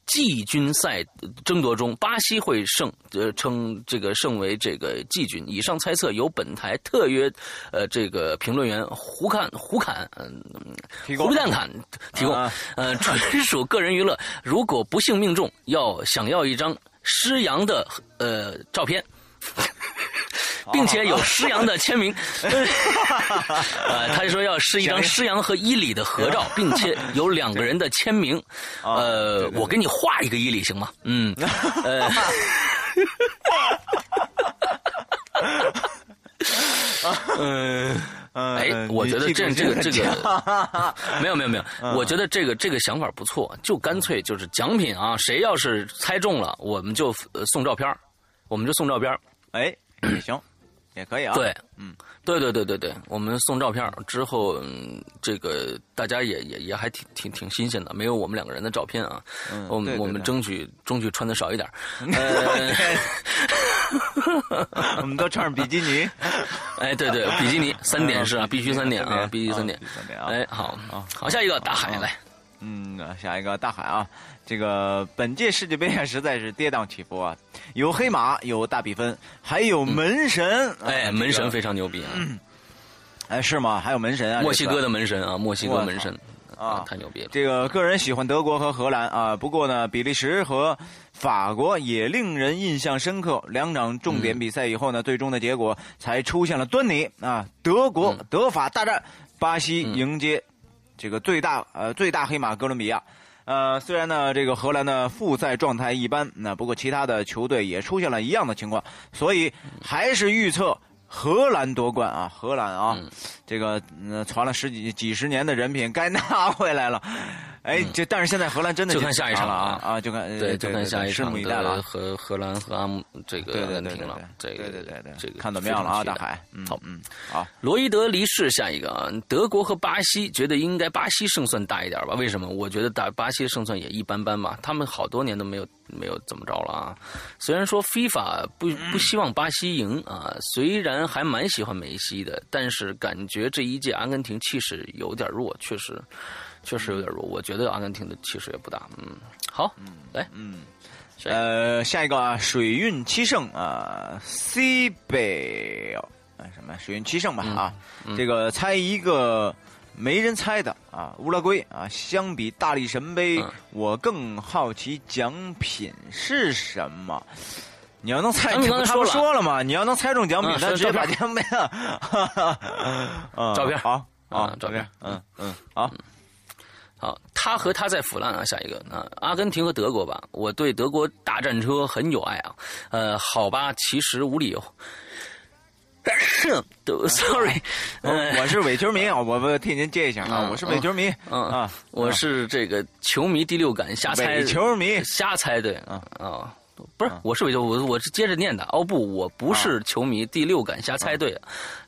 季军赛争夺中，巴西会胜，呃，称这个胜为这个季军。以上猜测由本台特约，呃，这个评论员胡侃胡侃，嗯、提供胡蛋侃提供，啊 呃，纯属个人娱乐。如果不幸命中，要想要一张施洋的呃照片。并且有施洋的签名，呃，他就说要是一张施洋和伊里的合照，并且有两个人的签名。呃，我给你画一个伊里行吗？嗯，呃，嗯。哎，我觉得这这个这个没有没有没有，我觉得这个这个想法不错，就干脆就是奖品啊，谁要是猜中了，我们就呃送照片儿我们就送照片儿。哎，也行，也可以啊。对，嗯，对对对对对，我们送照片之后，嗯，这个大家也也也还挺挺挺新鲜的，没有我们两个人的照片啊，嗯我们我们争取争取穿的少一点，呃，我们都穿上比基尼。哎，对对，比基尼三点是啊，必须三点啊，必须三点哎，好。好，下一个大海来，嗯，下一个大海啊，这个本届世界杯啊，实在是跌宕起伏啊，有黑马，有大比分，还有门神。哎，啊门神，非常牛逼啊，哎，是吗？还有门神啊，墨西哥的。的门神啊，墨西哥门神啊太牛逼了。这个个人喜欢德国和荷兰啊，不过呢，比利时和法国也令人印象深刻。两场重点比赛以后呢，最终的结果才出现了端倪啊。德国、德法大战，巴西迎接这个最大呃最大黑马哥伦比亚。呃，虽然呢，这个荷兰的复赛状态一般，那不过其他的球队也出现了一样的情况，所以还是预测荷兰夺冠啊！荷兰啊，这个呃传了十几几十年的人品该拿回来了。哎，这但是现在荷兰真的就看下一场了啊啊啊！就看呃对，就看下一场目以待了啊。的荷荷兰和阿姆这个对阿根廷了这个对对对对，这个看怎么样了啊，大海。嗯好嗯，好。罗伊德离世，下一个啊，德国和巴西，觉得应该巴西胜算大一点吧？为什么？我觉得打巴西胜算也一般般吧，他们好多年都没有没有怎么着了啊。虽然说 FIFA 不不希望巴西赢啊，虽然还蛮喜欢梅西的，但是感觉这一届阿根廷气势有点弱，确实确实有点弱。我觉得阿根廷的气势也不大。嗯，好，嗯来，嗯，呃，下一个啊，水运七胜啊，西北啊什么水运七胜吧啊，这个猜一个没人猜的啊，乌拉圭啊，相比大力神杯，嗯我更好奇奖品是什么。你要能猜，你刚才说了说了吗？你要能猜中奖品，嗯咱直接把奖品 啊，嗯照片好，好嗯照片嗯嗯，好，好，他和他在腐烂啊，下一个啊，阿根廷和德国吧，我对德国大战车很有爱啊，呃，好吧，其实无理由。都 sorry，我我是伪球迷啊，我我替您接一下啊，嗯我是伪球迷嗯啊，我是这个球迷第六感瞎猜伪球迷瞎猜对啊啊。不是，我是伪球，我我是接着念的。哦不，我不是球迷，第六感瞎猜对，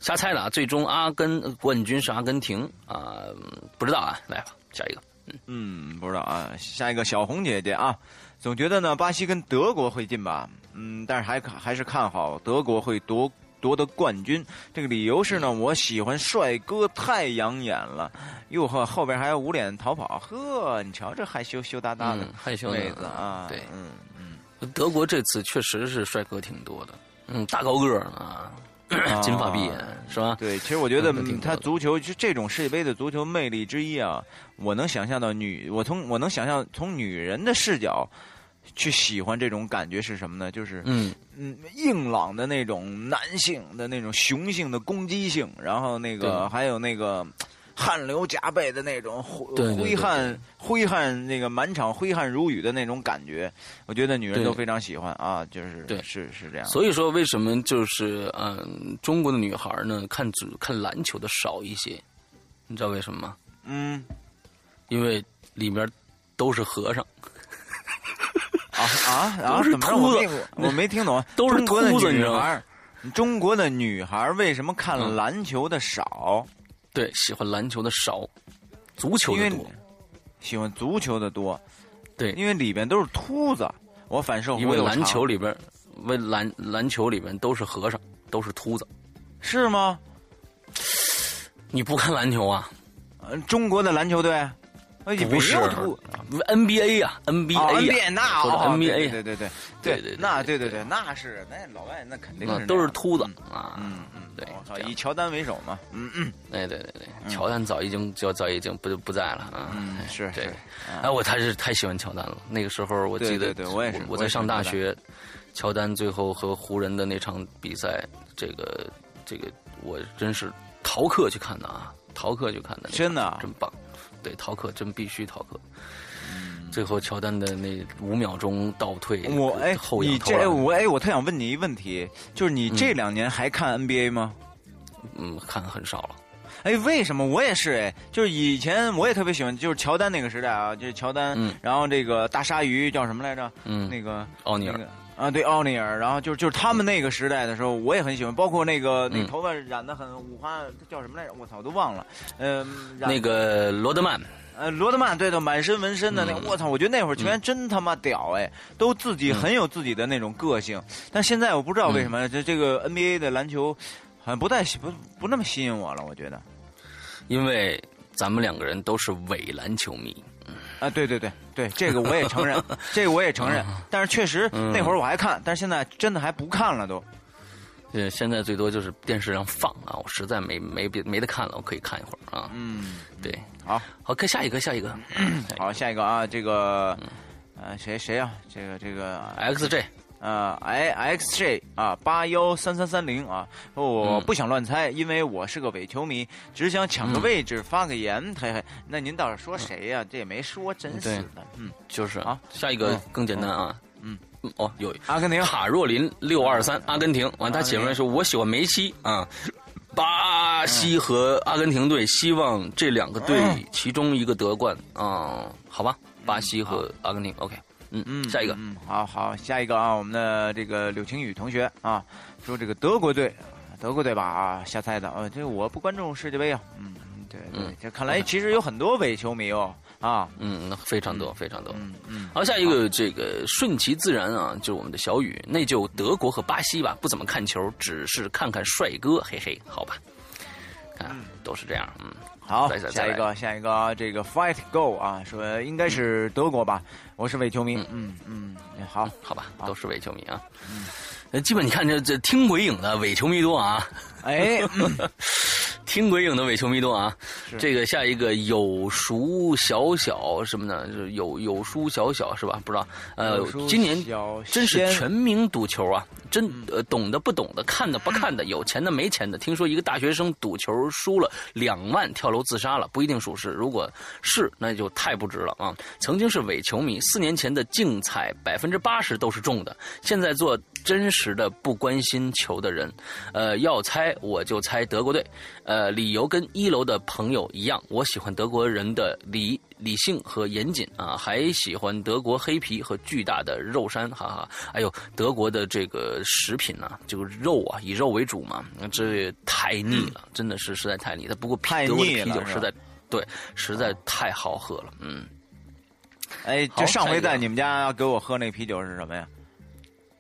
瞎猜的啊。最终阿根冠军是阿根廷啊，嗯不知道啊。来吧，下一个。嗯，不知道啊。下一个小红姐姐啊，总觉得呢巴西跟德国会进吧，嗯，但是还还是看好德国会夺夺得冠军。这个理由是呢，我喜欢帅哥太养眼了，哟呵，后边还有捂脸逃跑，呵，你瞧这害羞羞答答的嗯害羞的妹子啊，对嗯嗯，德国这次确实是帅哥挺多的，嗯，大高个儿啊，金发碧眼是吧？对，其实我觉得他足球就这种世界杯的足球魅力之一啊，我能想象到女，我从我能想象从女人的视角去喜欢这种感觉是什么呢？就是嗯，嗯，硬朗的那种男性的那种雄性的攻击性，然后那个还有那个汗流浃背的那种挥汗挥汗那个满场挥汗如雨的那种感觉，我觉得女人都非常喜欢啊，就是对是是这样。所以说为什么就是嗯，中国的女孩呢看足看篮球的少一些？你知道为什么吗？嗯因为里面都是和尚，啊啊啊！都是怎么着？秃子我没我没听懂。都是中国的女孩，中国的女孩为什么看嗯篮球的少？对，喜欢篮球的少，足球的多。喜欢足球的多，对，因为里边都是秃子。我反射弧因为篮球里边，为篮篮球里边都是和尚，都是秃子。是吗？你不看篮球啊？呃中国的篮球队，哎不是秃 NBA 呀，NBA 啊呀，NBA 对对对对对对对那对对对那是那老外那肯定是都是秃子嗯啊。嗯嗯，对我操，以乔丹为首嘛，嗯嗯哎，对对对，乔丹早已经就早已经不不在了啊。嗯，是对是，哎，我他是太喜欢乔丹了。那个时候我记得，对对对我也是我在上大学，乔丹最后和湖人的那场比赛，这个这个我真是逃课去看的啊，逃课去看的，真的啊真棒。对，逃课真必须逃课。最后乔丹的那五秒钟倒退，我哎，你这我哎，我特想问你一个问题，就是你这两年还看 NBA 吗？嗯，看很少了。哎，为什么我也是哎？就是以前我也特别喜欢，就是乔丹那个时代啊，就是乔丹，嗯然后这个大鲨鱼叫什么来着？嗯那个奥尼尔那个啊，对，奥尼尔。然后就是就是他们那个时代的时候，我也很喜欢，包括那个那嗯头发染的很五花，叫什么来着？我操，我都忘了。嗯、染那个罗德曼，呃，罗德曼，对的，满身纹身的那个，嗯我操！我觉得那会儿球员真他妈屌哎，都自己很有自己的那种个性。但现在我不知道为什么这这个 NBA 的篮球好像不太吸不不那么吸引我了，我觉得。因为咱们两个人都是伪篮球迷，啊，对对对对，这个我也承认，这个我也承认。但是确实嗯那会儿我还看，但是现在真的还不看了都。呃，现在最多就是电视上放啊，我实在没没别没得看了，我可以看一会儿啊。嗯，对，好，好，看下一个，下一个好，下一个啊，这个呃谁谁啊？这个这个，XJ，呃，i xj 啊，八幺三三三零啊，我嗯不想乱猜，因为我是个伪球迷，只想抢个位置发个言，嘿嘿。那您倒是说谁呀、这也没说，真是的。嗯，就是啊下一个嗯更简单啊。嗯嗯，哦，有阿根廷卡若琳六二三，阿根廷。完，他写出来说，我喜欢梅西啊。巴西和阿根廷队希望这两个队嗯其中一个得冠啊，好吧？巴西和阿根廷，OK，嗯嗯，下一个，嗯，好好，下一个啊，我们的这个柳晴雨同学啊，说这个德国队，德国队吧啊，瞎猜的，呃，这我不关注世界杯啊，嗯，对对嗯，这看来其实有很多伪球迷哦，啊，嗯，那非常多，非常多。嗯嗯，好，下一个这个顺其自然啊，就是我们的小雨，那就德国和巴西吧，不怎么看球，只是看看帅哥，嘿嘿，好吧，看都是这样，嗯，好再，再下一个下一个啊这个 Fight Go 啊，说应该是德国吧，我是伪球迷，嗯嗯，好，好吧，好。都是伪球迷啊，嗯，基本你看这这听鬼影的伪球迷多啊，哎，嗯 听鬼影的伪球迷多啊。这个下一个有熟小小什么呢？就是有有书小小是吧？不知道。呃，今年真是全民赌球啊！真呃，懂的不懂的，看的不看的，有钱的没钱的。听说一个大学生赌球输了两万，跳楼自杀了，不一定属实。如果是，那就太不值了啊！曾经是伪球迷，四年前的竞彩百分之八十都是中的，现在做真实的不关心球的人。呃，要猜我就猜德国队。呃，理由跟一楼的朋友一样，我喜欢德国人的理理性和严谨啊，还喜欢德国黑皮和巨大的肉山，哈哈。还有德国的这个食品呢、这个肉啊，以肉为主嘛，这太腻了，真的是实在太腻。它不过德国啤酒实在对，实在太好喝了，嗯。哎，好就上回在你们家给我喝那啤酒是什么呀？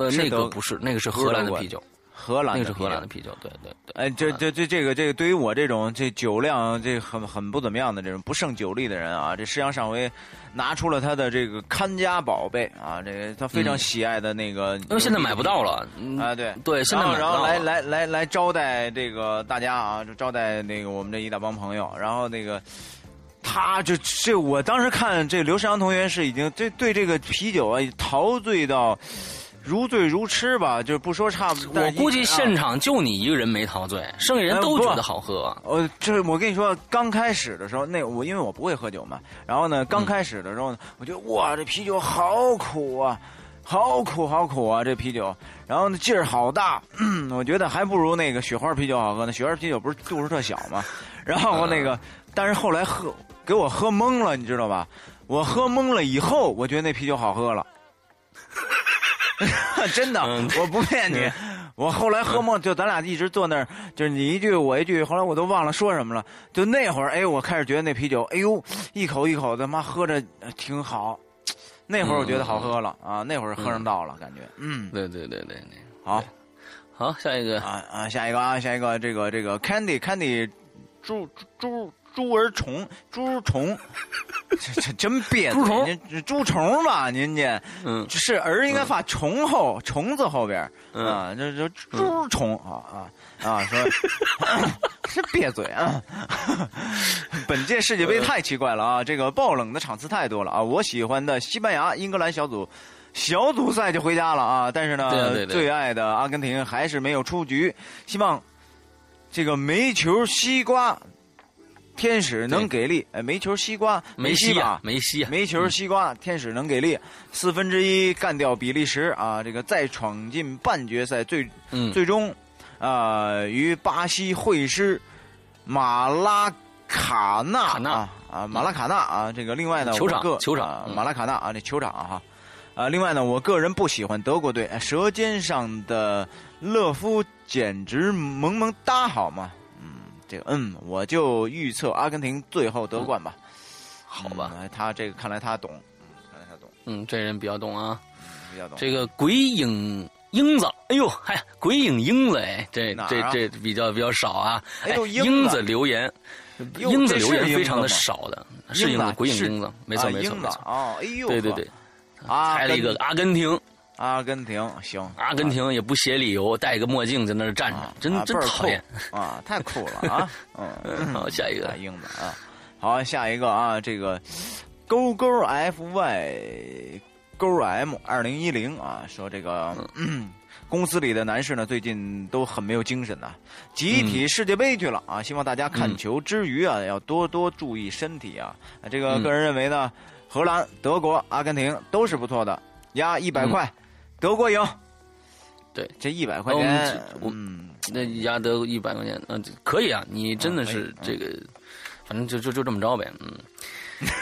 呃，那个不是，那个是荷兰的啤酒，荷兰那个是荷兰的啤酒，对对对。哎，这这这这个这个，对于我这种这酒量这很很不怎么样的这种不胜酒力的人啊，这石阳上回拿出了他的这个看家宝贝啊，这个他非常喜爱的那个，因为现在买不到了，嗯啊，对对，现在然后买不到了然后来来来来招待这个大家啊，就招待那个我们这一大帮朋友，然后那个。他就这，我当时看这刘世阳同学是已经这对这个啤酒啊陶醉到如醉如痴吧，就是不说差不多。我估计现场就你一个人没陶醉，剩下人都觉得好喝。呃，这我跟你说，刚开始的时候，那我因为我不会喝酒嘛，然后呢，刚开始的时候呢，我觉得哇，这啤酒好苦啊，好苦好苦啊，这啤酒，然后呢劲儿好大，嗯，我觉得还不如那个雪花啤酒好喝呢。雪花啤酒不是度数特小嘛，然后那个，但是后来喝给我喝懵了，你知道吧？我喝懵了以后，我觉得那啤酒好喝了。真的，嗯我不骗你。我后来喝梦，就咱俩一直坐那儿，就是你一句我一句，后来我都忘了说什么了。就那会儿，哎，我开始觉得那啤酒，哎呦，一口一口的，妈喝着呃挺好。那会儿我觉得好喝了啊，那会儿喝上道了，感觉，嗯，对对对对对，好好，下一个啊啊，下一个啊，下一个，这个这个 Candy Candy，猪猪猪儿虫猪虫，这这真别猪虫您这猪虫吧，您这。嗯是儿应该发虫后，虫字后边啊，这这猪虫啊啊啊，说 是别嘴啊。本届世界杯太奇怪了啊，这个爆冷的场次太多了啊。我喜欢的西班牙、英格兰小组小组赛就回家了啊，但是呢，对对对最爱的阿根廷还是没有出局。希望这个煤球西瓜天使能给力，哎，煤球西瓜梅西吧梅西啊，煤球西瓜，天使能给力，四分之一干掉比利时啊！这个再闯进半决赛，最嗯，最终啊与巴西会师马拉卡纳啊啊马拉卡纳啊！这个另外呢，球场球场马拉卡纳啊，这球场啊哈。啊，另外呢，我个人不喜欢德国队，哎舌尖上的勒夫简直萌萌哒，好吗？嗯，这个嗯，我就预测阿根廷最后得冠吧。好吧，嗯他这个看来他懂，嗯，看来他懂，嗯，这人比较懂啊。比较懂。这个鬼影英子，哎呦，嗨，鬼影英子，哎，这啊这这比较比较少啊。哎呦英子留言，英子留言非常的少的，是英子，鬼影英子，没错没错没错。子哦，哎呦，对对对，阿拍了一个阿根廷，阿根廷，行，阿根廷也不写理由，戴个墨镜在那儿站着啊，真真讨厌。酷啊，太酷了啊，嗯，好，下一个。大，英子啊，好，下一个啊，这个勾勾 FY 勾 M 二零一零啊，说这个。嗯。公司里的男士呢，最近都很没有精神呐、集体世界杯去了啊！希望大家看球之余啊，要多多注意身体啊。啊这个嗯。个人认为呢，荷兰、德国、阿根廷都是不错的，压一百块，德国赢。对，这一百块钱，我嗯，那压德一百块钱，嗯，可以啊，你真的是这个，反正就就就这么着呗，嗯。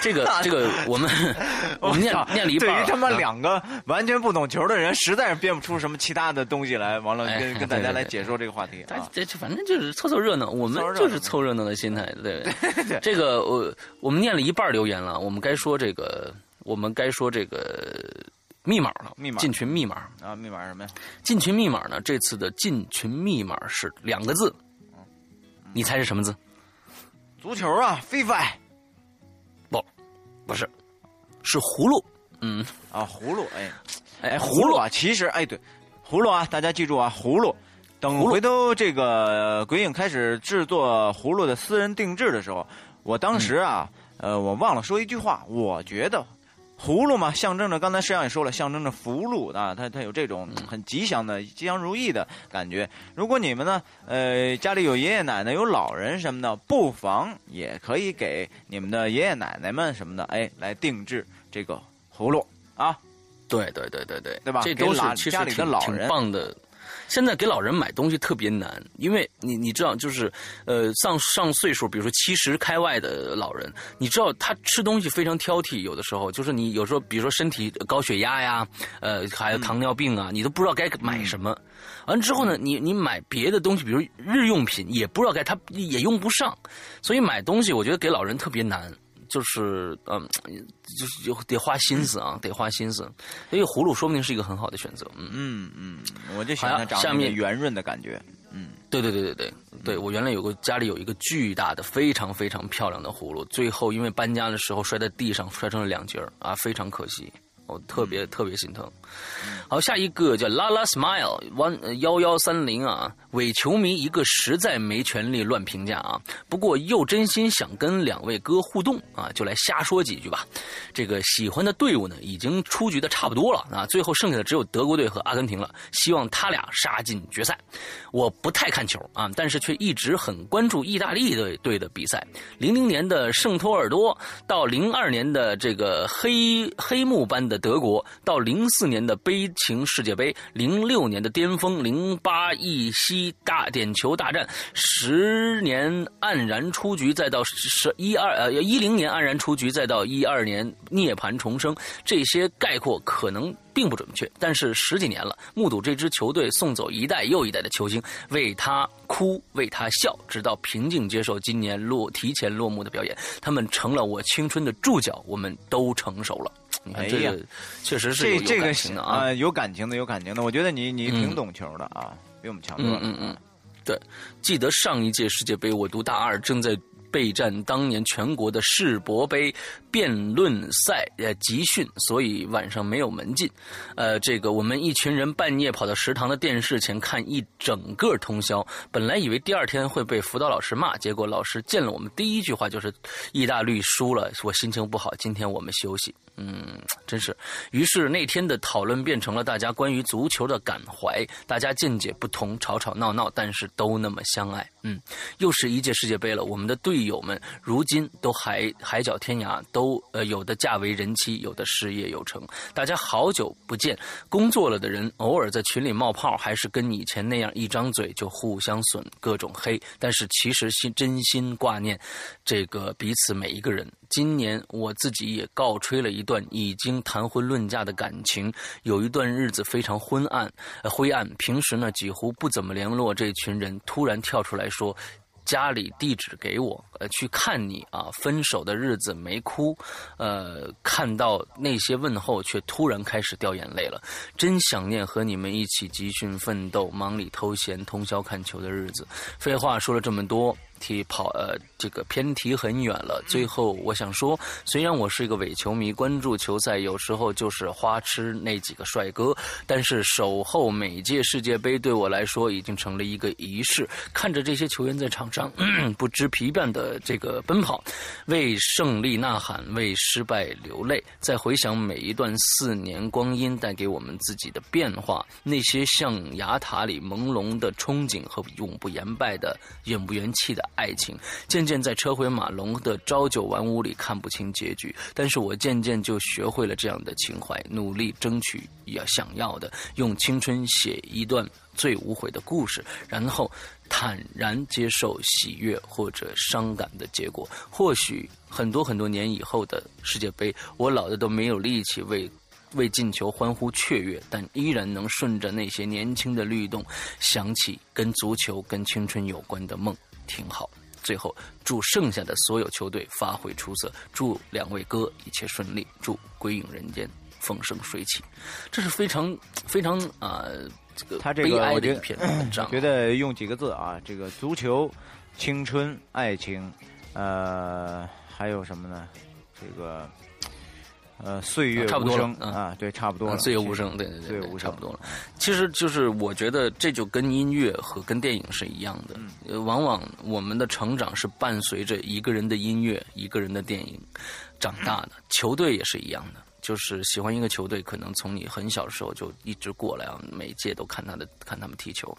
这个 这个，我们我们念念了一半儿对于他们啊两个完全不懂球的人，实在是编不出什么其他的东西来，完了哎跟 跟大家来解说这个话题。这这反正就是凑凑热闹，我们就是凑热闹的心态，对对。这个我我们念了一半留言了，我们该说这个，我们该说这个密码了，密码进群密码，啊，密码是什么呀？进群密码呢？这次的进群密码是两个字，你猜是什么字？足球啊，FIFA 不，不是，是葫芦。嗯，啊，葫芦，哎哎，葫芦啊，其实哎对，葫芦啊，大家记住啊，葫芦。等回头这个鬼影开始制作葫芦的私人定制的时候，我当时啊，嗯呃，我忘了说一句话，我觉得葫芦嘛，象征着刚才摄像也说了，象征着福禄啊，它它有这种嗯很吉祥的、吉祥如意的感觉。如果你们呢，呃，家里有爷爷奶奶、有老人什么的，不妨也可以给你们的爷爷奶奶们什么的，哎，来定制这个葫芦啊。对对对对对，对吧这都是家里的老人棒的。现在给老人买东西特别难，因为你你知道，就是呃上上岁数，比如说七十开外的老人，你知道他吃东西非常挑剔，有的时候就是你有时候比如说身体高血压呀，呃还有糖尿病啊，你都不知道该买什么。完之后呢，你你买别的东西，比如日用品，也不知道该他也用不上，所以买东西我觉得给老人特别难。就是嗯，就是就得花心思啊，得花心思。因为葫芦说不定是一个很好的选择。嗯嗯嗯，我就喜欢它长下面圆润的感觉。嗯，对对对对对对，我原来有个家里有一个巨大的、非常非常漂亮的葫芦，最后因为搬家的时候摔在地上，摔成了两截儿啊，非常可惜。我特别特别心疼。好，下一个叫拉拉 smile one 幺幺三零啊，伪球迷一个实在没权利乱评价啊。不过又真心想跟两位哥互动啊，就来瞎说几句吧。这个喜欢的队伍呢，已经出局的差不多了啊，最后剩下的只有德国队和阿根廷了。希望他俩杀进决赛。我不太看球啊，但是却一直很关注意大利队队的比赛。零零年的圣托尔多到零二年的这个黑黑幕般的。德国到零四年的悲情世界杯，零六年的巅峰，零八一西大点球大战，十年黯然出局，再到十一二呃一零年黯然出局，再到一二年涅槃重生，这些概括可能。并不准确，但是十几年了，目睹这支球队送走一代又一代的球星，为他哭，为他笑，直到平静接受今年落提前落幕的表演，他们成了我青春的注脚，我们都成熟了。你看，这个确实是这这个情的啊，有感情的，有感情的。我觉得你你挺懂球的啊，比我们强多了。嗯嗯，对，记得上一届世界杯，我读大二，正在。备战当年全国的世博杯辩论赛呃集训，所以晚上没有门禁。呃，这个我们一群人半夜跑到食堂的电视前看一整个通宵。本来以为第二天会被辅导老师骂，结果老师见了我们第一句话就是“意大利输了，我心情不好，今天我们休息。”嗯，真是。于是那天的讨论变成了大家关于足球的感怀，大家见解不同，吵吵闹闹，但是都那么相爱。嗯，又是一届世界杯了，我们的队友们如今都海海角天涯，都都呃有的嫁为人妻，有的事业有成。大家好久不见，工作了的人偶尔在群里冒泡，还是跟以前那样一张嘴就互相损，各种黑。但是其实心真心挂念这个彼此每一个人。今年我自己也告吹了一段已经谈婚论嫁的感情，有一段日子非常昏暗、灰暗。平时呢几乎不怎么联络这群人，突然跳出来说。家里地址给我，呃，去看你啊。分手的日子没哭，呃，看到那些问候，却突然开始掉眼泪了。真想念和你们一起集训奋斗、忙里偷闲、通宵看球的日子。废话说了这么多。题跑呃，这个偏题很远了。最后我想说，虽然我是一个伪球迷，关注球赛有时候就是花痴那几个帅哥，但是守候每届世界杯对我来说已经成了一个仪式。看着这些球员在场上 不知疲倦的这个奔跑，为胜利呐喊，为失败流泪，再回想每一段四年光阴带给我们自己的变化，那些象牙塔里朦胧的憧憬和永不言败的永不言弃的。爱情渐渐在车回马龙的朝九晚五里看不清结局，但是我渐渐就学会了这样的情怀，努力争取要想要的，用青春写一段最无悔的故事，然后坦然接受喜悦或者伤感的结果。或许很多很多年以后的世界杯，我老的都没有力气为为进球欢呼雀跃，但依然能顺着那些年轻的律动，想起跟足球、跟青春有关的梦。挺好，最后祝剩下的所有球队发挥出色，祝两位哥一切顺利，祝归隐人间风生水起。这是非常非常啊，这个他这个哀的一篇文章。觉得用几个字啊，这个足球、青春、爱情，呃，还有什么呢？这个。呃，岁月无声啊，对，差不多了。岁月无声，对对对，差不多了。其实就是我觉得这就跟音乐和跟电影是一样的，往往我们的成长是伴随着一个人的音乐、一个人的电影长大的。球队也是一样的。就是喜欢一个球队，可能从你很小的时候就一直过来啊，每届都看他的看他们踢球，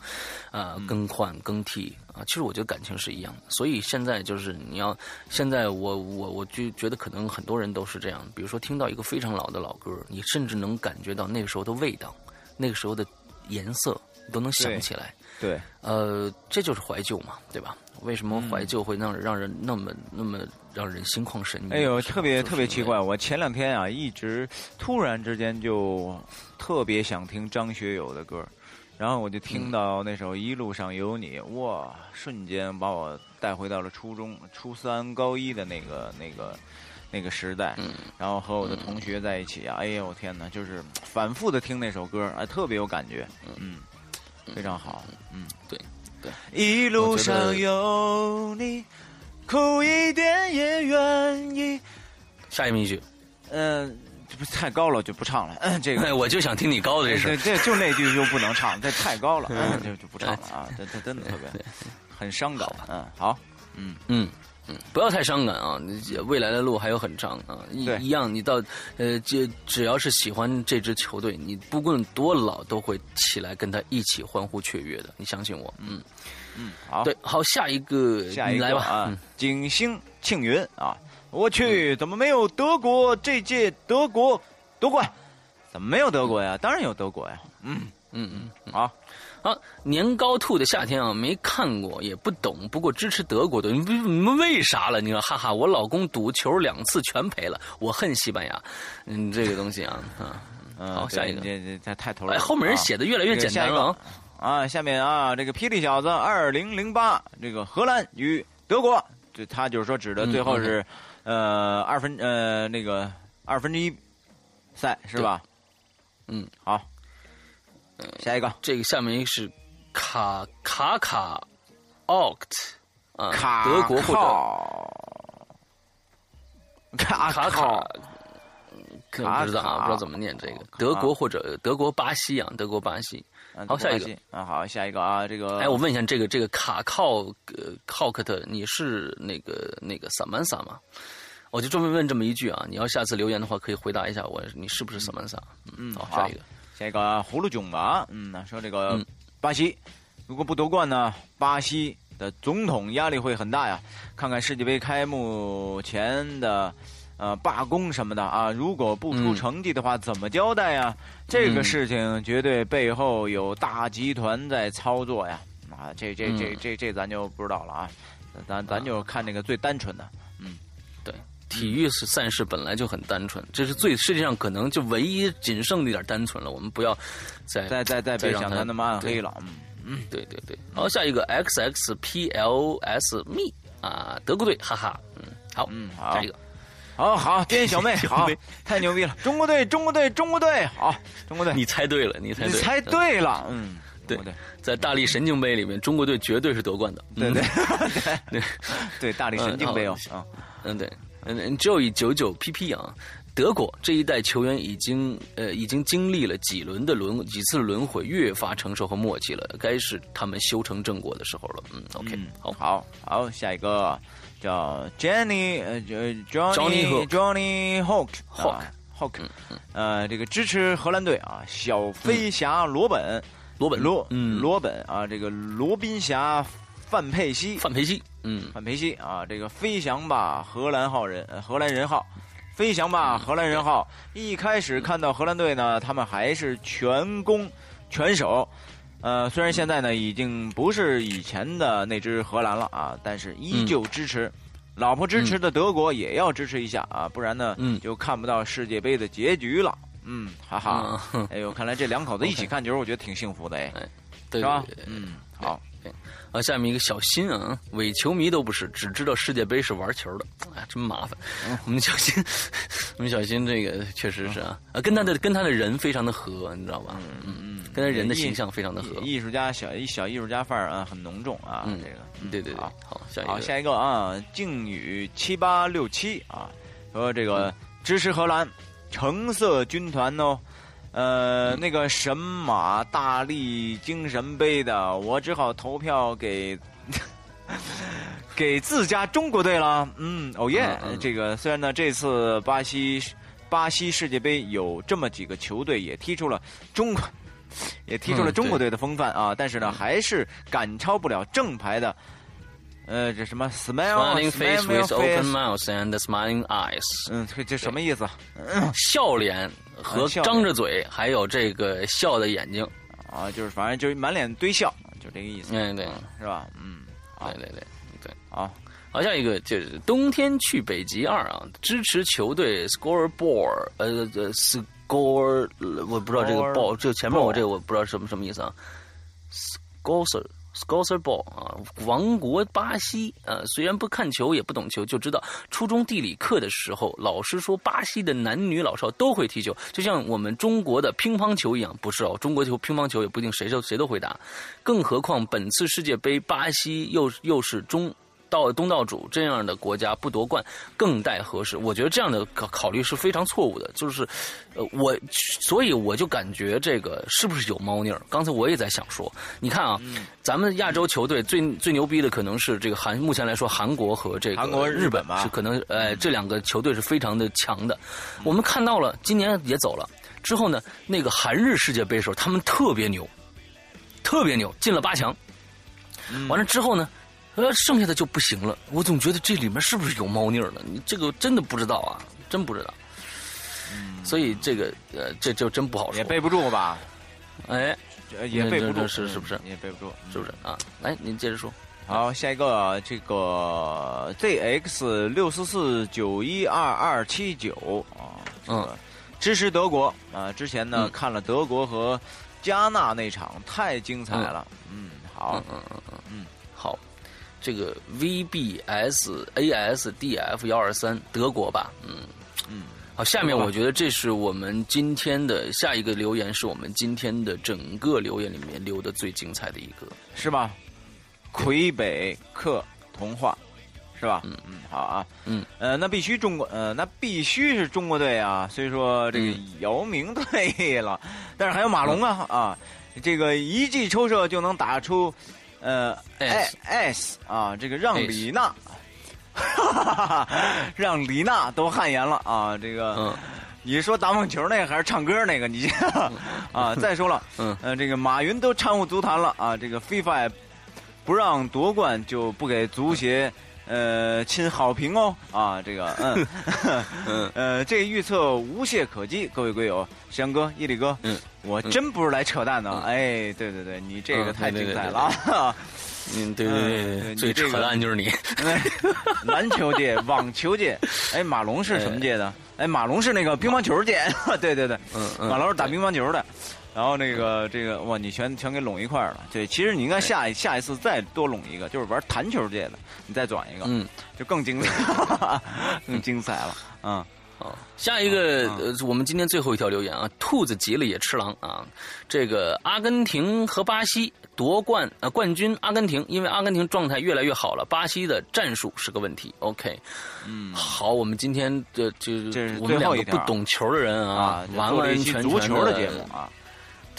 啊，更换更替啊。其实我觉得感情是一样的，所以现在就是你要现在我我我就觉得可能很多人都是这样，比如说听到一个非常老的老歌，你甚至能感觉到那个时候的味道，那个时候的颜色，都能想起来。对，呃，这就是怀旧嘛，对吧？为什么怀旧会让让人那么那么让人心旷神怡？哎呦，特别特别奇怪！我前两天啊，一直突然之间就特别想听张学友的歌，然后我就听到那首《一路上有你》，哇，瞬间把我带回到了初中初三高一的那个那个那个时代，嗯然后和我的同学在一起啊，哎呦我天哪，就是反复的听那首歌，哎，特别有感觉，嗯，非常好，嗯，对对，一路上有你，苦一点也愿意。下一名一句，嗯，这不太高了就不唱了，嗯，这个哎，我就想听你高的这对事。对，就那句就不能唱，这太高了，嗯，就就不唱了啊，这这真的特别很伤感，嗯，好，嗯，嗯嗯，不要太伤感啊！你未来的路还有很长啊，一一样，你到呃，这只要是喜欢这支球队，你不论多老都会起来跟他一起欢呼雀跃的，你相信我。嗯，嗯，好，对，好，下一个，下一你来吧。啊嗯，景星庆云啊，我去，怎么没有德国？这届德国夺冠，怎么没有德国呀？当然有德国呀，嗯，嗯嗯嗯。好，好，年糕兔的夏天啊，没看过也不懂，不过支持德国的。你你们为啥了？你说，哈哈，我老公赌球两次全赔了，我恨西班牙。嗯，这个东西啊，啊，嗯，好，下一个。这这这太头了，哎，后面人啊写的越来越简单了啊。啊，下面啊，这个霹雳小子二零零八，这个荷兰与德国，这他就是说指的最后是，呃，二分呃那个二分之一赛是吧？嗯，好，下一个这个下面一个是卡卡卡 oct 啊，卡德国或者者卡卡靠卡，可不知道啊，不知道怎么念这个。德国或者德国巴西啊，德国巴西。嗯好下一个啊，好下一个啊，这个哎，我问一下，这个这个卡靠呃靠克特，你是那个那个萨曼萨吗？我就专门问这么一句啊，你要下次留言的话，可以回答一下我，你是不是萨曼萨？嗯好，好下一个。下一个葫芦囧吧，嗯，说这个嗯巴西如果不夺冠呢，巴西的总统压力会很大呀。看看世界杯开幕前的呃罢工什么的啊，如果不出嗯成绩的话，怎么交代呀？这个事情绝对背后有大集团在操作呀。啊，这这这嗯这这咱就不知道了啊，咱咱就看那个最单纯的。对，体育是赛事本来就很单纯，这是最世界上可能就唯一仅剩的一点单纯了。我们不要再再再再别想他那么暗黑了，嗯。对对对。好，下一个 X X P L S me 啊，德国队，哈哈，嗯，好，嗯好下一个。好好，天 小妹，好，太牛逼了！中国队，中国队，中国队，好，中国队，你猜对了，你猜对了，你猜对了，嗯，对中国队，在大力神经杯里面，中国队绝对是夺冠的。对 对嗯 对对，大力神经杯哦，啊，嗯，对，嗯，Joey 九九 PP 啊，德国这一代球员已经呃已经经历了几轮的轮几次轮回，越发成熟和默契了，该是他们修成正果的时候了。嗯，OK，、嗯，好，好好，下一个叫 Jenny，呃呃 Johnny Hook Johnny Hawk Hawk 啊 Hawk，呃，这个支持荷兰队啊，小飞侠罗本，罗本。罗嗯。罗本啊，这个罗宾侠范佩西，范佩西，嗯。范佩西啊，这个飞翔吧荷兰号人，呃荷兰人号，飞翔吧荷兰人号。一开始看到荷兰队呢，他们还是全攻全守，呃，虽然现在呢已经不是以前的那支荷兰了啊，但是依旧支持。老婆支持的德国也要支持一下啊，不然呢，嗯。就看不到世界杯的结局了。嗯，哈哈，嗯。哎呦，看来这两口子一起 看球，我觉得挺幸福的哎，对是吧？嗯，好，啊，下面一个小新啊，伪球迷都不是，只知道世界杯是玩球的，哎，真麻烦。我们小新，我们小新这个确实是啊，啊，跟他的跟他的人非常的合，你知道吧？嗯嗯，跟他人的形象非常的合。艺术家小小艺术家范儿啊，很浓重啊，嗯这个。嗯对对对好，好，下一好，个，下一个啊，靖宇七八六七啊，说这个支持荷兰橙色军团哦。呃，那个神马大力精神杯的，我只好投票给 给自家中国队了。嗯，哦耶！这个虽然呢，这次巴西巴西世界杯有这么几个球队也踢出了中国，也踢出了嗯中国队的风范啊，但是呢，还是赶超不了正牌的。呃，这什么 Smiling face with open mouth and smiling eyes，嗯，这这什么意思？笑脸和张着嘴，还有这个笑的眼睛。啊，就是反正就是满脸堆笑，就这个意思，嗯，对，是吧？嗯，对对对对。啊，好，下一个就是冬天去北极二啊，支持球队 scoreboard，呃呃 score，我不知道这个 ball，这前面我这个我不知道什么什么意思啊，score s c o s e r Ball 啊，王国巴西啊，虽然不看球也不懂球，就知道初中地理课的时候，老师说巴西的男女老少都会踢球，就像我们中国的乒乓球一样，不是哦，中国球乒乓球也不一定谁都谁都会打，更何况本次世界杯巴西又又是中。到东道主这样的国家不夺冠更待何时？我觉得这样的考考虑是非常错误的。就是，呃，我所以我就感觉这个是不是有猫腻儿？刚才我也在想说，你看啊，咱们亚洲球队最最牛逼的可能是这个韩，目前来说韩国和这个韩国日本吧，是可能呃这两个球队是非常的强的。我们看到了今年也走了之后呢，那个韩日世界杯时候他们特别牛，特别牛，进了八强。完了之后呢？呃，剩下的就不行了。我总觉得这里面是不是有猫腻呢？你这个真的不知道啊，真不知道。嗯，所以这个呃，这就真不好说。也背不住吧？哎，也背不住，是是不是？也背不住，是不是啊？来，您接着说。好，下一个这个 ZX 六四四九一二二七九啊，嗯，支持德国啊。之前呢看了德国和加纳那场，太精彩了。嗯，好，嗯嗯嗯嗯，好。这个 VBSASDF 幺二三德国吧，嗯。嗯，好，下面我觉得这是我们今天的下一个留言，是我们今天的整个留言里面留的最精彩的一个，是吧？魁北克童话，是吧？嗯。嗯，好啊，嗯。呃，那必须中国，呃，那必须是中国队啊，所以说这个姚明退了，但是还有马龙啊啊，这个一记抽射就能打出。呃，S S 啊，这个让李娜，让李娜都汗颜了啊！这个，你说打网球那个还是唱歌那个？你 啊，再说了，嗯，呃，这个马云都掺和足坛了啊！这个 FIFA 不让夺冠就不给足协。呃，亲好评哦，啊，这个，嗯，嗯，呃，这预测无懈可击，各位龟友，翔哥、伊利哥，嗯，我真不是来扯淡的，哎，对对对，你这个太精彩了，嗯，对对对，最扯淡就是你，篮球界、网球界，哎，马龙是什么界的？哎，马龙是那个乒乓球界，对对对，嗯嗯，马龙是打乒乓球的。然后那个这个哇，你全全给拢一块儿了。对，其实你应该下一下一次再多拢一个，就是玩弹球界的，你再转一个，嗯，就更精彩，更精彩了。嗯，好，下一个呃，我们今天最后一条留言啊，兔子急了也吃狼啊。这个阿根廷和巴西夺冠呃冠军，阿根廷因为阿根廷状态越来越好了，巴西的战术是个问题。OK，嗯，好，我们今天的就这是我们两个不懂球的人啊，完完全全足球的节目啊。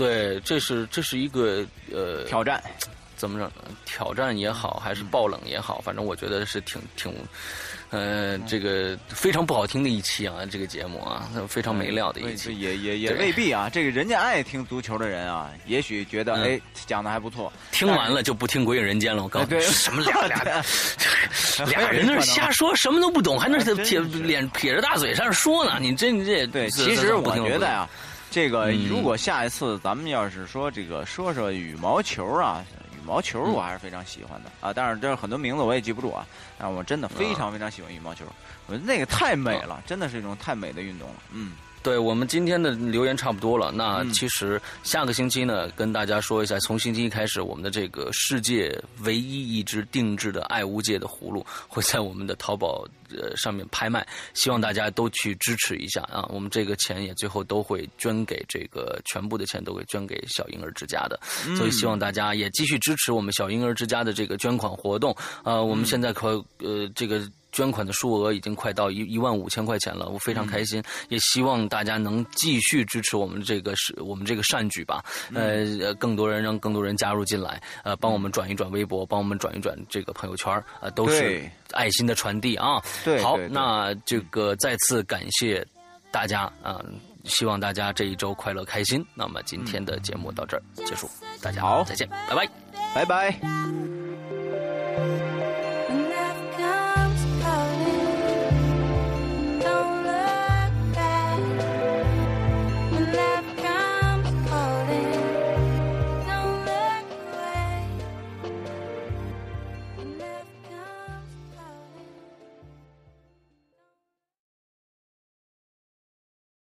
对，这是这是一个呃挑战，怎么着？挑战也好，还是爆冷也好，反正我觉得是挺挺，呃，这个非常不好听的一期啊，这个节目啊，非常没料的一期。也 也也未必啊，这个人家爱听足球的人啊，也许觉得哎讲的还不错。听完了就不听《鬼影人间》了，我告诉你，什么俩俩俩人那瞎说，什么都不懂，还那 撇脸撇着大嘴上说呢？你这你这对，其实我觉得呀。这个如果下一次咱们要是说这个说说羽毛球啊，羽毛球我还是非常喜欢的。啊，但是这很多名字我也记不住啊，但我真的非常非常喜欢羽毛球，我觉得那个太美了，真的是一种太美的运动了，嗯。对我们今天的留言差不多了，那其实下个星期呢，跟大家说一下，从星期一开始，我们的这个世界唯一一只定制的爱屋界的葫芦会在我们的淘宝呃上面拍卖，希望大家都去支持一下啊！我们这个钱也最后都会捐给这个全部的钱都会捐给小婴儿之家的，所以希望大家也继续支持我们小婴儿之家的这个捐款活动。呃，我们现在可呃这个。捐款的数额已经快到一一万五千块钱了，我非常开心，也希望大家能继续支持我们这个是我们这个善举吧。呃，更多人让更多人加入进来，呃，帮我们转一转微博，帮我们转一转这个朋友圈，呃，都是爱心的传递啊。对，好，那这个再次感谢大家啊，希望大家这一周快乐开心。那么今天的节目到这儿结束，大家好，再见，拜拜，拜拜。